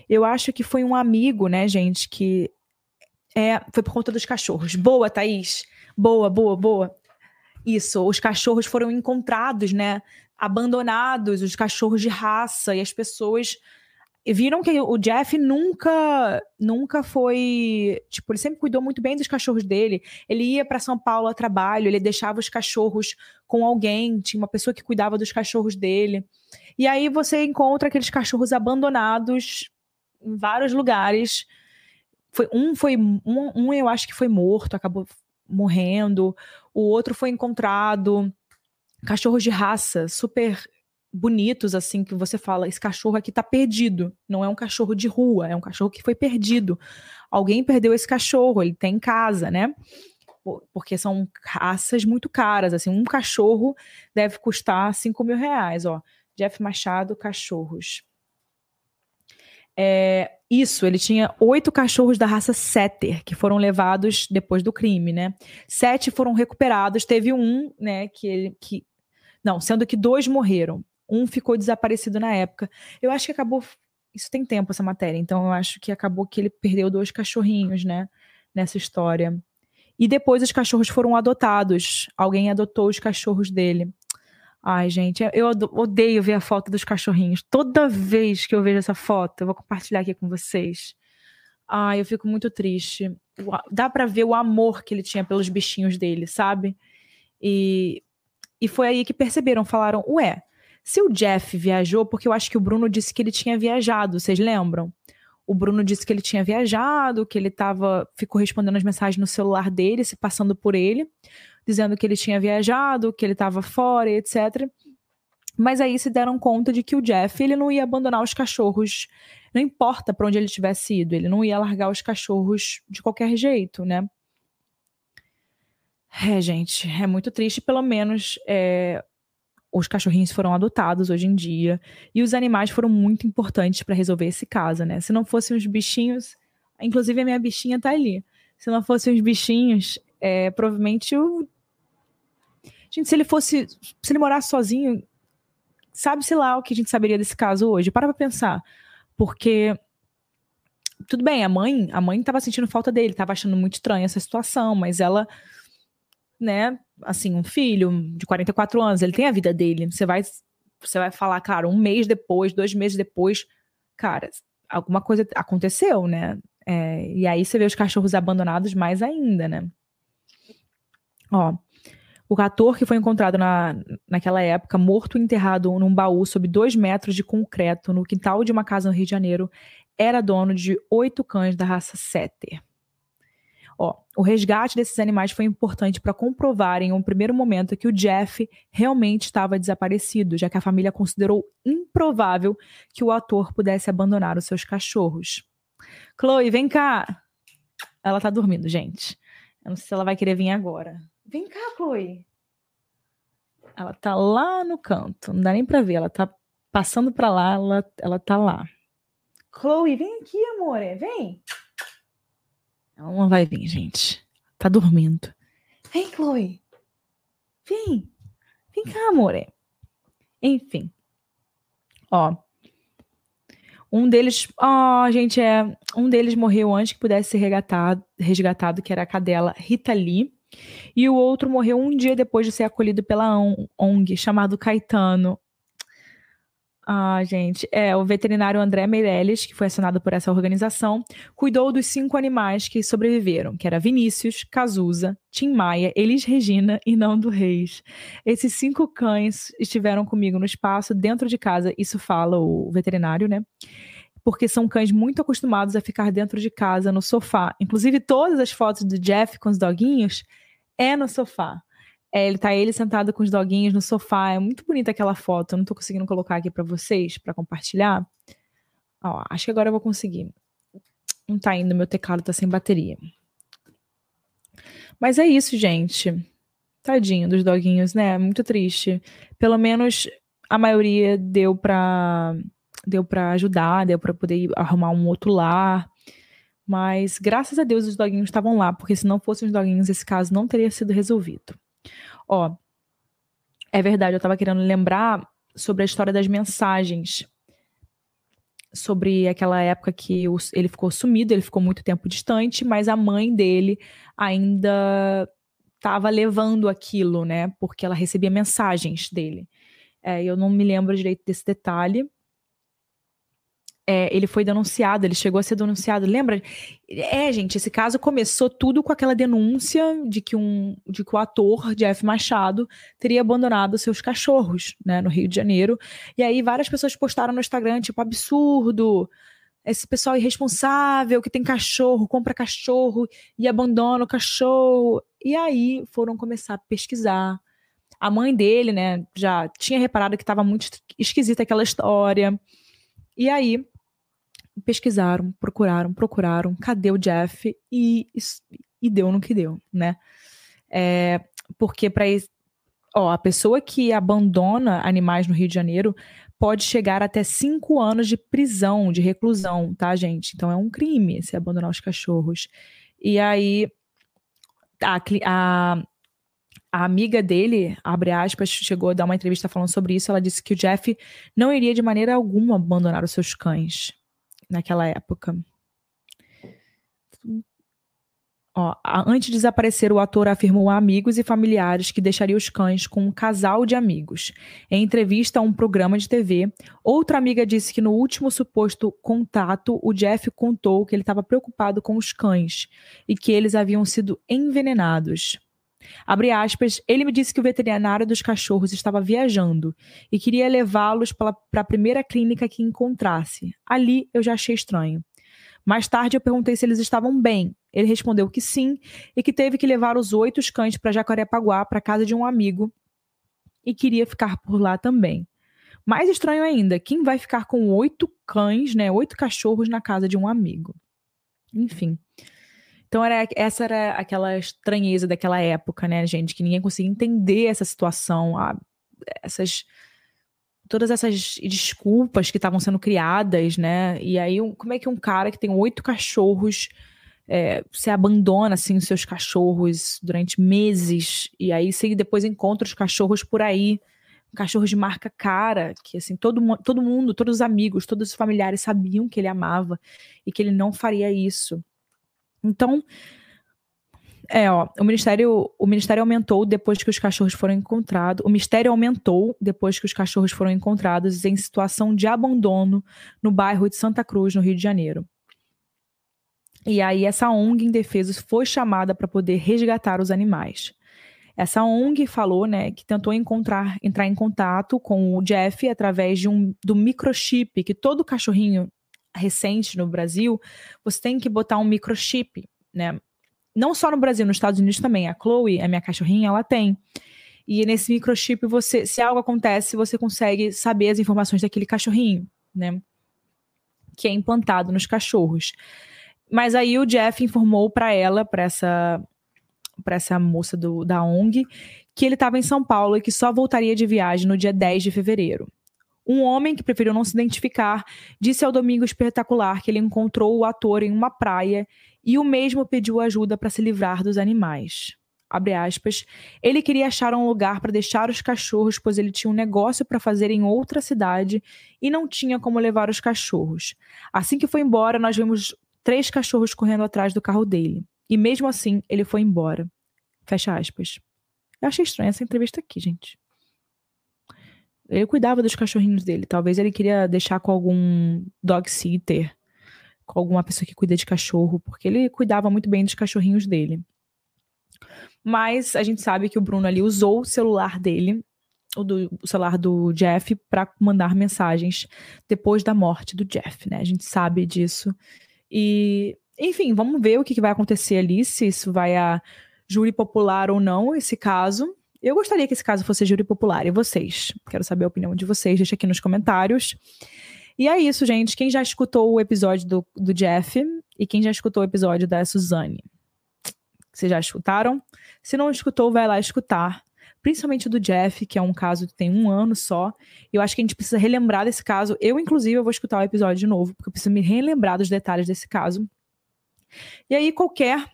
S1: Eu acho que foi um amigo, né, gente, que é, foi por conta dos cachorros. Boa, Thaís. Boa, boa, boa. Isso, os cachorros foram encontrados, né? Abandonados, os cachorros de raça, e as pessoas viram que o Jeff nunca nunca foi, tipo, ele sempre cuidou muito bem dos cachorros dele. Ele ia para São Paulo a trabalho, ele deixava os cachorros com alguém, tinha uma pessoa que cuidava dos cachorros dele. E aí você encontra aqueles cachorros abandonados em vários lugares. Foi um foi um, um eu acho que foi morto, acabou morrendo. O outro foi encontrado cachorros de raça super bonitos, assim, que você fala, esse cachorro aqui tá perdido. Não é um cachorro de rua, é um cachorro que foi perdido. Alguém perdeu esse cachorro, ele tem em casa, né? Porque são raças muito caras, assim, um cachorro deve custar 5 mil reais, ó. Jeff Machado, cachorros. É, isso, ele tinha oito cachorros da raça Setter que foram levados depois do crime, né? Sete foram recuperados, teve um, né, que ele que não, sendo que dois morreram. Um ficou desaparecido na época. Eu acho que acabou. Isso tem tempo, essa matéria. Então eu acho que acabou que ele perdeu dois cachorrinhos, né? Nessa história. E depois os cachorros foram adotados. Alguém adotou os cachorros dele. Ai, gente, eu odeio ver a foto dos cachorrinhos. Toda vez que eu vejo essa foto, eu vou compartilhar aqui com vocês. Ai, eu fico muito triste. Dá para ver o amor que ele tinha pelos bichinhos dele, sabe? E, e foi aí que perceberam, falaram, ué, se o Jeff viajou, porque eu acho que o Bruno disse que ele tinha viajado, vocês lembram? O Bruno disse que ele tinha viajado, que ele tava, ficou respondendo as mensagens no celular dele, se passando por ele, dizendo que ele tinha viajado, que ele estava fora, etc. Mas aí se deram conta de que o Jeff, ele não ia abandonar os cachorros, não importa para onde ele tivesse ido, ele não ia largar os cachorros de qualquer jeito, né? É, gente, é muito triste, pelo menos é, os cachorrinhos foram adotados hoje em dia e os animais foram muito importantes para resolver esse caso, né? Se não fossem os bichinhos, inclusive a minha bichinha tá ali. Se não fossem os bichinhos, é, provavelmente o Gente, se ele fosse, se ele morasse sozinho, sabe-se lá o que a gente saberia desse caso hoje. Para pra pensar. Porque tudo bem, a mãe, a mãe tava sentindo falta dele, tava achando muito estranha essa situação, mas ela né, assim, um filho de 44 anos, ele tem a vida dele. Você vai, você vai falar, cara, um mês depois, dois meses depois, cara, alguma coisa aconteceu, né? É, e aí você vê os cachorros abandonados mais ainda, né? Ó, o ator que foi encontrado na, naquela época, morto e enterrado num baú sob dois metros de concreto no quintal de uma casa no Rio de Janeiro, era dono de oito cães da raça Setter. Ó, o resgate desses animais foi importante para comprovar em um primeiro momento que o Jeff realmente estava desaparecido, já que a família considerou improvável que o ator pudesse abandonar os seus cachorros. Chloe, vem cá. Ela tá dormindo, gente. Eu não sei se ela vai querer vir agora. Vem cá, Chloe. Ela tá lá no canto, não dá nem para ver, ela tá passando para lá, ela, ela tá lá. Chloe, vem aqui, amor, vem. Ela não vai vir, gente. Tá dormindo. Vem, Chloe. Vem. Vem cá, amor. Enfim. Ó. Um deles, ó, oh, gente, é, um deles morreu antes que pudesse ser resgatado, resgatado, que era a cadela Rita Lee, e o outro morreu um dia depois de ser acolhido pela ONG, chamado Caetano. Ah, gente, é o veterinário André Meirelles, que foi assinado por essa organização, cuidou dos cinco animais que sobreviveram, que era Vinícius, Cazuza, Tim Maia, Elis Regina e Nando Reis. Esses cinco cães estiveram comigo no espaço, dentro de casa, isso fala o veterinário, né? Porque são cães muito acostumados a ficar dentro de casa, no sofá. Inclusive, todas as fotos do Jeff com os doguinhos é no sofá. É, ele tá ele sentado com os doguinhos no sofá. É muito bonita aquela foto. Eu não tô conseguindo colocar aqui para vocês, para compartilhar. Ó, acho que agora eu vou conseguir. Não tá indo, meu teclado tá sem bateria. Mas é isso, gente. Tadinho dos doguinhos, né? Muito triste. Pelo menos a maioria deu pra deu para ajudar, deu para poder arrumar um outro lar. Mas graças a Deus os doguinhos estavam lá, porque se não fossem os doguinhos, esse caso não teria sido resolvido. Ó, é verdade, eu tava querendo lembrar sobre a história das mensagens. Sobre aquela época que ele ficou sumido, ele ficou muito tempo distante, mas a mãe dele ainda estava levando aquilo, né? Porque ela recebia mensagens dele. É, eu não me lembro direito desse detalhe, é, ele foi denunciado, ele chegou a ser denunciado. Lembra? É, gente, esse caso começou tudo com aquela denúncia de que, um, de que o ator Jeff Machado teria abandonado seus cachorros, né, no Rio de Janeiro. E aí várias pessoas postaram no Instagram, tipo, absurdo, esse pessoal irresponsável que tem cachorro, compra cachorro e abandona o cachorro. E aí foram começar a pesquisar. A mãe dele, né, já tinha reparado que estava muito esquisita aquela história. E aí pesquisaram, procuraram, procuraram, cadê o Jeff? E, e deu no que deu, né? É, porque para ó, a pessoa que abandona animais no Rio de Janeiro pode chegar até cinco anos de prisão, de reclusão, tá, gente? Então é um crime se abandonar os cachorros. E aí a, a, a amiga dele, abre aspas, chegou a dar uma entrevista falando sobre isso. Ela disse que o Jeff não iria de maneira alguma abandonar os seus cães naquela época. Ó, antes de desaparecer, o ator afirmou a amigos e familiares que deixaria os cães com um casal de amigos. Em entrevista a um programa de TV, outra amiga disse que no último suposto contato, o Jeff contou que ele estava preocupado com os cães e que eles haviam sido envenenados. Abre aspas, ele me disse que o veterinário dos cachorros estava viajando e queria levá-los para a primeira clínica que encontrasse. Ali eu já achei estranho. Mais tarde eu perguntei se eles estavam bem. Ele respondeu que sim e que teve que levar os oito cães para Jacarepaguá, para casa de um amigo, e queria ficar por lá também. Mais estranho ainda, quem vai ficar com oito cães, né, oito cachorros na casa de um amigo? Enfim. Então era, essa era aquela estranheza daquela época, né, gente? Que ninguém conseguia entender essa situação, a, essas todas essas desculpas que estavam sendo criadas, né? E aí, um, como é que um cara que tem oito cachorros é, se abandona assim os seus cachorros durante meses e aí você depois encontra os cachorros por aí, cachorros de marca cara, que assim todo, todo mundo, todos os amigos, todos os familiares sabiam que ele amava e que ele não faria isso. Então, é, ó, o ministério, o ministério aumentou depois que os cachorros foram encontrados. O mistério aumentou depois que os cachorros foram encontrados em situação de abandono no bairro de Santa Cruz, no Rio de Janeiro. E aí essa ONG em defesa foi chamada para poder resgatar os animais. Essa ONG falou, né, que tentou encontrar, entrar em contato com o Jeff através de um do microchip que todo cachorrinho recente no Brasil, você tem que botar um microchip, né? Não só no Brasil, nos Estados Unidos também. A Chloe, a minha cachorrinha, ela tem. E nesse microchip, você, se algo acontece, você consegue saber as informações daquele cachorrinho, né? Que é implantado nos cachorros. Mas aí o Jeff informou para ela, para essa para essa moça do, da ONG, que ele estava em São Paulo e que só voltaria de viagem no dia 10 de fevereiro. Um homem que preferiu não se identificar disse ao Domingo Espetacular que ele encontrou o ator em uma praia e o mesmo pediu ajuda para se livrar dos animais. Abre aspas. Ele queria achar um lugar para deixar os cachorros, pois ele tinha um negócio para fazer em outra cidade e não tinha como levar os cachorros. Assim que foi embora, nós vimos três cachorros correndo atrás do carro dele. E mesmo assim, ele foi embora. Fecha aspas. Eu achei estranha essa entrevista aqui, gente. Ele cuidava dos cachorrinhos dele. Talvez ele queria deixar com algum dog sitter, com alguma pessoa que cuida de cachorro, porque ele cuidava muito bem dos cachorrinhos dele. Mas a gente sabe que o Bruno ali usou o celular dele, o, do, o celular do Jeff, para mandar mensagens depois da morte do Jeff, né? A gente sabe disso. E, enfim, vamos ver o que, que vai acontecer ali, se isso vai a júri popular ou não, esse caso. Eu gostaria que esse caso fosse júri popular. E vocês? Quero saber a opinião de vocês. Deixa aqui nos comentários. E é isso, gente. Quem já escutou o episódio do, do Jeff e quem já escutou o episódio da Suzane? Vocês já escutaram? Se não escutou, vai lá escutar. Principalmente do Jeff, que é um caso que tem um ano só. Eu acho que a gente precisa relembrar desse caso. Eu, inclusive, eu vou escutar o episódio de novo, porque eu preciso me relembrar dos detalhes desse caso. E aí, qualquer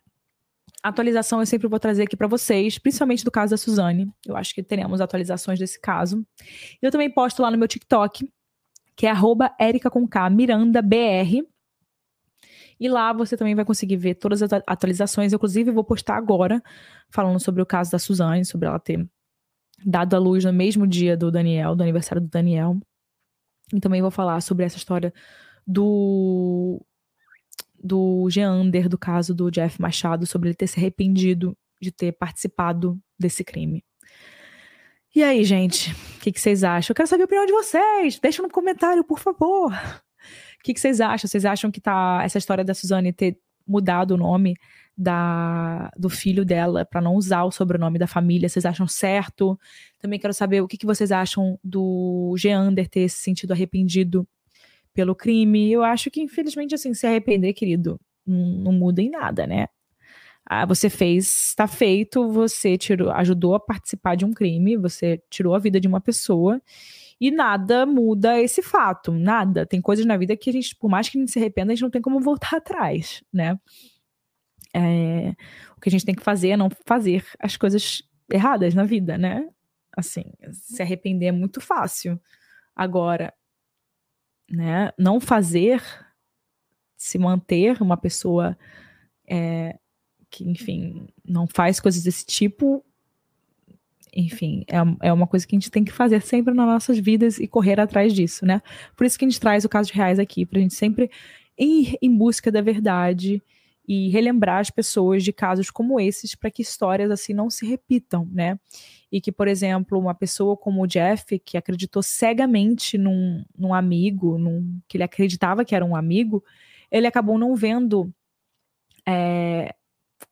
S1: atualização eu sempre vou trazer aqui para vocês, principalmente do caso da Suzane. Eu acho que teremos atualizações desse caso. Eu também posto lá no meu TikTok, que é arroba. E lá você também vai conseguir ver todas as atualizações. Eu, inclusive, vou postar agora, falando sobre o caso da Suzane, sobre ela ter dado à luz no mesmo dia do Daniel, do aniversário do Daniel. E também vou falar sobre essa história do do Geander, do caso do Jeff Machado, sobre ele ter se arrependido de ter participado desse crime. E aí, gente, o que, que, vocês acham? Eu quero saber a opinião de vocês. Deixa no comentário, por favor. O que, que, vocês acham? Vocês acham que tá essa história da Suzane ter mudado o nome da, do filho dela para não usar o sobrenome da família? Vocês acham certo? Também quero saber o que, que vocês acham do Geander ter se sentido arrependido pelo crime. Eu acho que, infelizmente, assim, se arrepender, querido, não, não muda em nada, né? Ah, você fez, está feito, você tirou, ajudou a participar de um crime, você tirou a vida de uma pessoa e nada muda esse fato, nada. Tem coisas na vida que a gente, por mais que a gente se arrependa, a gente não tem como <laughs> voltar atrás, né? É, o que a gente tem que fazer é não fazer as coisas erradas na vida, né? Assim, se arrepender é muito fácil. Agora, né? Não fazer, se manter uma pessoa é, que, enfim, não faz coisas desse tipo, enfim, é, é uma coisa que a gente tem que fazer sempre nas nossas vidas e correr atrás disso, né? Por isso que a gente traz o caso de reais aqui, pra gente sempre ir em busca da verdade e relembrar as pessoas de casos como esses para que histórias assim não se repitam, né? e que, por exemplo, uma pessoa como o Jeff, que acreditou cegamente num, num amigo, num, que ele acreditava que era um amigo, ele acabou não vendo é,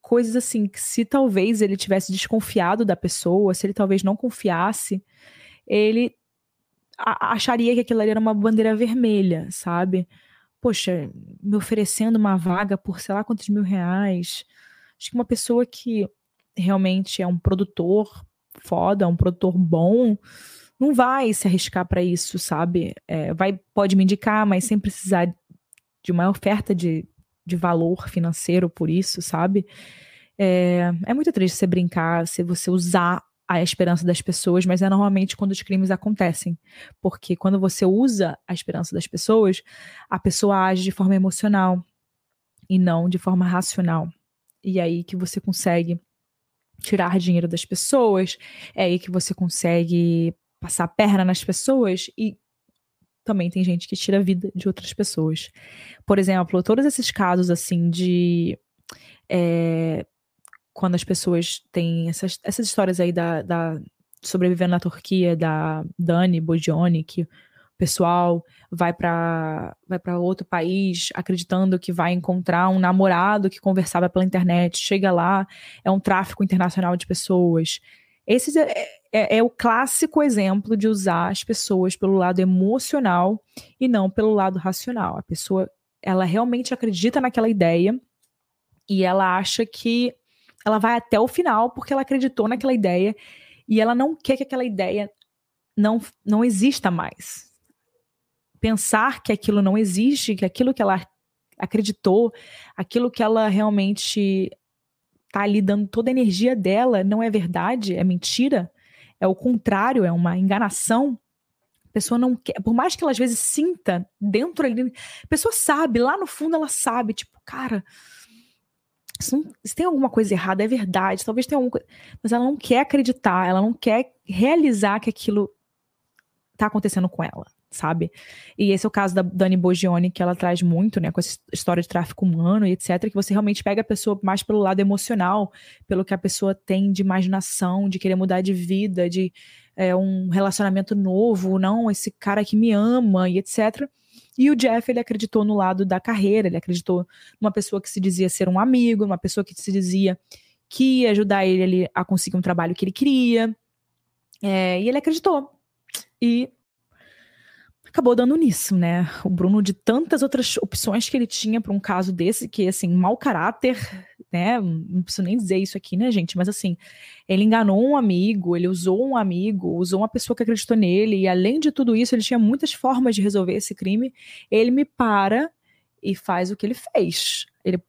S1: coisas assim, que se talvez ele tivesse desconfiado da pessoa, se ele talvez não confiasse, ele acharia que aquilo ali era uma bandeira vermelha, sabe? Poxa, me oferecendo uma vaga por sei lá quantos mil reais. Acho que uma pessoa que realmente é um produtor foda, um produtor bom, não vai se arriscar para isso, sabe? É, vai, pode me indicar, mas sem precisar de uma oferta de, de valor financeiro por isso, sabe? É, é muito triste você brincar, se você usar a esperança das pessoas, mas é normalmente quando os crimes acontecem. Porque quando você usa a esperança das pessoas, a pessoa age de forma emocional e não de forma racional. E é aí que você consegue tirar dinheiro das pessoas, é aí que você consegue passar a perna nas pessoas e também tem gente que tira a vida de outras pessoas. Por exemplo, todos esses casos assim de é, quando as pessoas têm essas, essas histórias aí da, da sobrevivendo na Turquia, da Dani Bogioni, que pessoal vai para vai para outro país acreditando que vai encontrar um namorado que conversava pela internet, chega lá, é um tráfico internacional de pessoas. Esse é, é, é, o clássico exemplo de usar as pessoas pelo lado emocional e não pelo lado racional. A pessoa, ela realmente acredita naquela ideia e ela acha que ela vai até o final porque ela acreditou naquela ideia e ela não quer que aquela ideia não, não exista mais. Pensar que aquilo não existe, que aquilo que ela acreditou, aquilo que ela realmente tá ali dando toda a energia dela não é verdade, é mentira, é o contrário, é uma enganação. A pessoa não quer, por mais que ela às vezes sinta dentro ali, a pessoa sabe, lá no fundo ela sabe, tipo, cara, se, tem alguma coisa errada, é verdade, talvez tenha alguma coisa, mas ela não quer acreditar, ela não quer realizar que aquilo tá acontecendo com ela sabe? E esse é o caso da Dani Bogione, que ela traz muito, né, com essa história de tráfico humano e etc, que você realmente pega a pessoa mais pelo lado emocional, pelo que a pessoa tem de imaginação, de querer mudar de vida, de é, um relacionamento novo, não, esse cara que me ama e etc. E o Jeff, ele acreditou no lado da carreira, ele acreditou numa pessoa que se dizia ser um amigo, uma pessoa que se dizia que ia ajudar ele a conseguir um trabalho que ele queria, é, e ele acreditou. E acabou dando nisso, né? O Bruno, de tantas outras opções que ele tinha para um caso desse, que, assim, mau caráter, né? Não preciso nem dizer isso aqui, né, gente? Mas, assim, ele enganou um amigo, ele usou um amigo, usou uma pessoa que acreditou nele, e além de tudo isso, ele tinha muitas formas de resolver esse crime. Ele me para e faz o que ele fez. Ele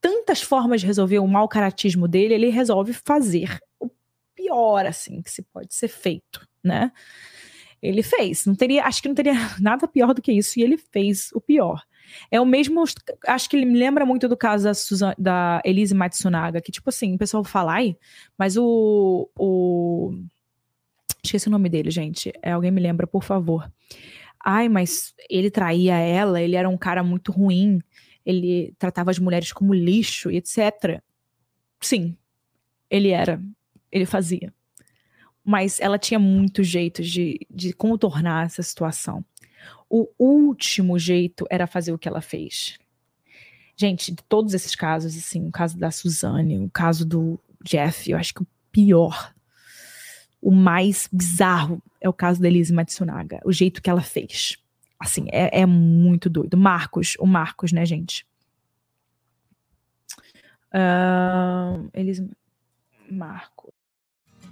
S1: tantas formas de resolver o mau caratismo dele, ele resolve fazer o pior, assim, que se pode ser feito, né? Ele fez. Não teria, acho que não teria <laughs> nada pior do que isso, e ele fez o pior. É o mesmo, acho que ele me lembra muito do caso da, Susan, da Elise Matsunaga, que tipo assim, o pessoal fala, ai, mas o, o... Esqueci o nome dele, gente. É, alguém me lembra, por favor. Ai, mas ele traía ela, ele era um cara muito ruim, ele tratava as mulheres como lixo etc. Sim, ele era, ele fazia. Mas ela tinha muitos jeitos de, de contornar essa situação. O último jeito era fazer o que ela fez. Gente, de todos esses casos, assim, o caso da Suzane, o caso do Jeff, eu acho que o pior o mais bizarro é o caso da Elise Matsunaga, o jeito que ela fez. Assim, é, é muito doido. Marcos, o Marcos, né, gente? Uh, Elise Marcos.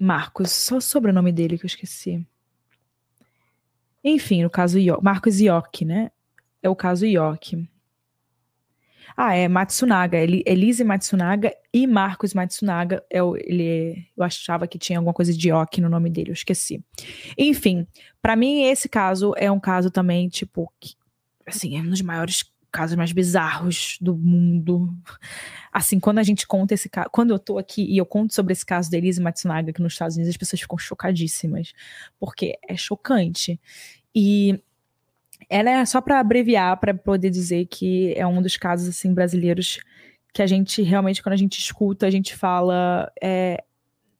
S1: Marcos, só o sobrenome dele que eu esqueci. Enfim, no caso Marcos Ioki, né? É o caso Ioki. Ah, é Matsunaga, Elise Matsunaga e Marcos Matsunaga. Eu, é ele, eu achava que tinha alguma coisa de Ok no nome dele, eu esqueci. Enfim, para mim esse caso é um caso também, tipo, que, assim, é um dos maiores casos mais bizarros do mundo. Assim, quando a gente conta esse caso, quando eu tô aqui e eu conto sobre esse caso da Elise Matsunaga aqui nos Estados Unidos, as pessoas ficam chocadíssimas, porque é chocante. E ela é só para abreviar, para poder dizer que é um dos casos assim brasileiros que a gente realmente, quando a gente escuta, a gente fala é,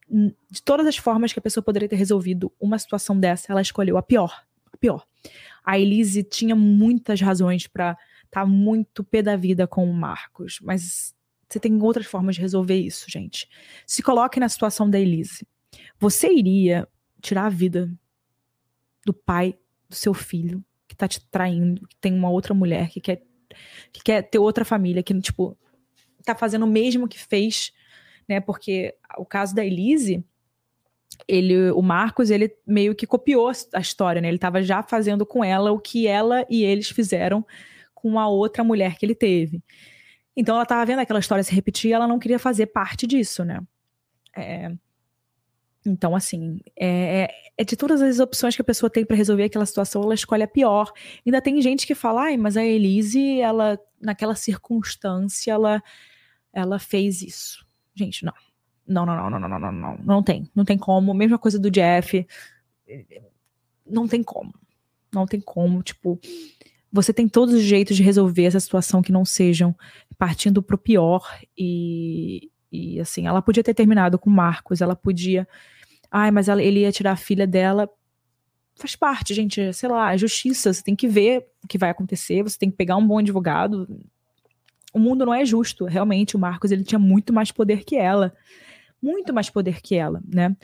S1: de todas as formas que a pessoa poderia ter resolvido uma situação dessa, ela escolheu a pior, a pior. A Elise tinha muitas razões para tá muito pé da vida com o Marcos, mas você tem outras formas de resolver isso, gente. Se coloque na situação da Elise. Você iria tirar a vida do pai do seu filho que tá te traindo, que tem uma outra mulher que quer, que quer ter outra família, que, tipo, tá fazendo o mesmo que fez, né? Porque o caso da Elise, ele, o Marcos, ele meio que copiou a história, né? Ele tava já fazendo com ela o que ela e eles fizeram com a outra mulher que ele teve. Então ela tava vendo aquela história se repetir, ela não queria fazer parte disso, né? É, então, assim, é, é, é, de todas as opções que a pessoa tem para resolver aquela situação, ela escolhe a pior. Ainda tem gente que fala, ai, mas a Elise, ela, naquela circunstância, ela, ela fez isso. Gente, não. Não, não, não, não, não, não, não, não, tem. Não tem como. Mesma coisa do Jeff. Não tem como. Não tem como, tipo, você tem todos os jeitos de resolver essa situação que não sejam partindo pro pior e, e assim, ela podia ter terminado com Marcos, ela podia Ai, mas ela, ele ia tirar a filha dela. Faz parte, gente. Sei lá, é justiça. Você tem que ver o que vai acontecer. Você tem que pegar um bom advogado. O mundo não é justo. Realmente, o Marcos ele tinha muito mais poder que ela. Muito mais poder que ela, né?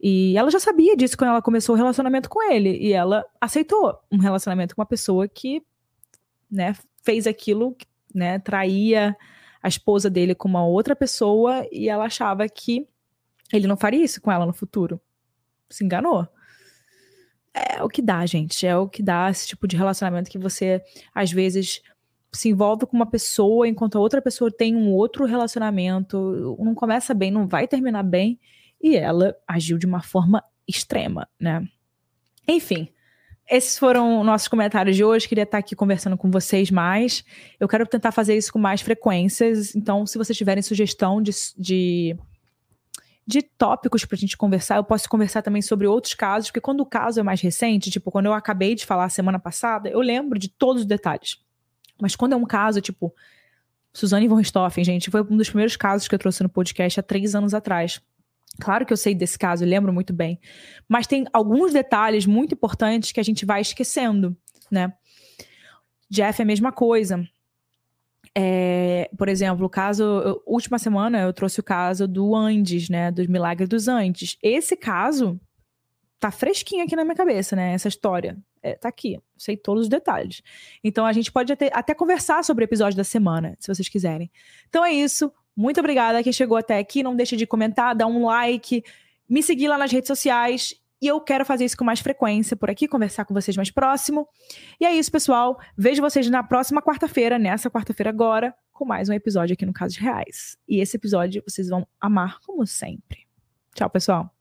S1: E ela já sabia disso quando ela começou o relacionamento com ele. E ela aceitou um relacionamento com uma pessoa que, né, fez aquilo, né, traía a esposa dele com uma outra pessoa e ela achava que ele não faria isso com ela no futuro. Se enganou. É o que dá, gente. É o que dá esse tipo de relacionamento que você, às vezes, se envolve com uma pessoa enquanto a outra pessoa tem um outro relacionamento. Não começa bem, não vai terminar bem. E ela agiu de uma forma extrema, né? Enfim. Esses foram nossos comentários de hoje. Queria estar aqui conversando com vocês mais. Eu quero tentar fazer isso com mais frequências. Então, se vocês tiverem sugestão de, de de tópicos para a gente conversar. Eu posso conversar também sobre outros casos, porque quando o caso é mais recente, tipo, quando eu acabei de falar semana passada, eu lembro de todos os detalhes. Mas quando é um caso, tipo, Suzane von Richthofen, gente, foi um dos primeiros casos que eu trouxe no podcast há três anos atrás. Claro que eu sei desse caso, eu lembro muito bem. Mas tem alguns detalhes muito importantes que a gente vai esquecendo, né? Jeff é a mesma coisa. É, por exemplo, o caso. última semana eu trouxe o caso do Andes, né? Dos Milagres dos Andes. Esse caso tá fresquinho aqui na minha cabeça, né? Essa história. É, tá aqui. Sei todos os detalhes. Então a gente pode até, até conversar sobre o episódio da semana, se vocês quiserem. Então é isso. Muito obrigada quem chegou até aqui. Não deixe de comentar, dar um like, me seguir lá nas redes sociais. E eu quero fazer isso com mais frequência por aqui, conversar com vocês mais próximo. E é isso, pessoal. Vejo vocês na próxima quarta-feira, nessa quarta-feira agora, com mais um episódio aqui no Casos Reais. E esse episódio vocês vão amar como sempre. Tchau, pessoal.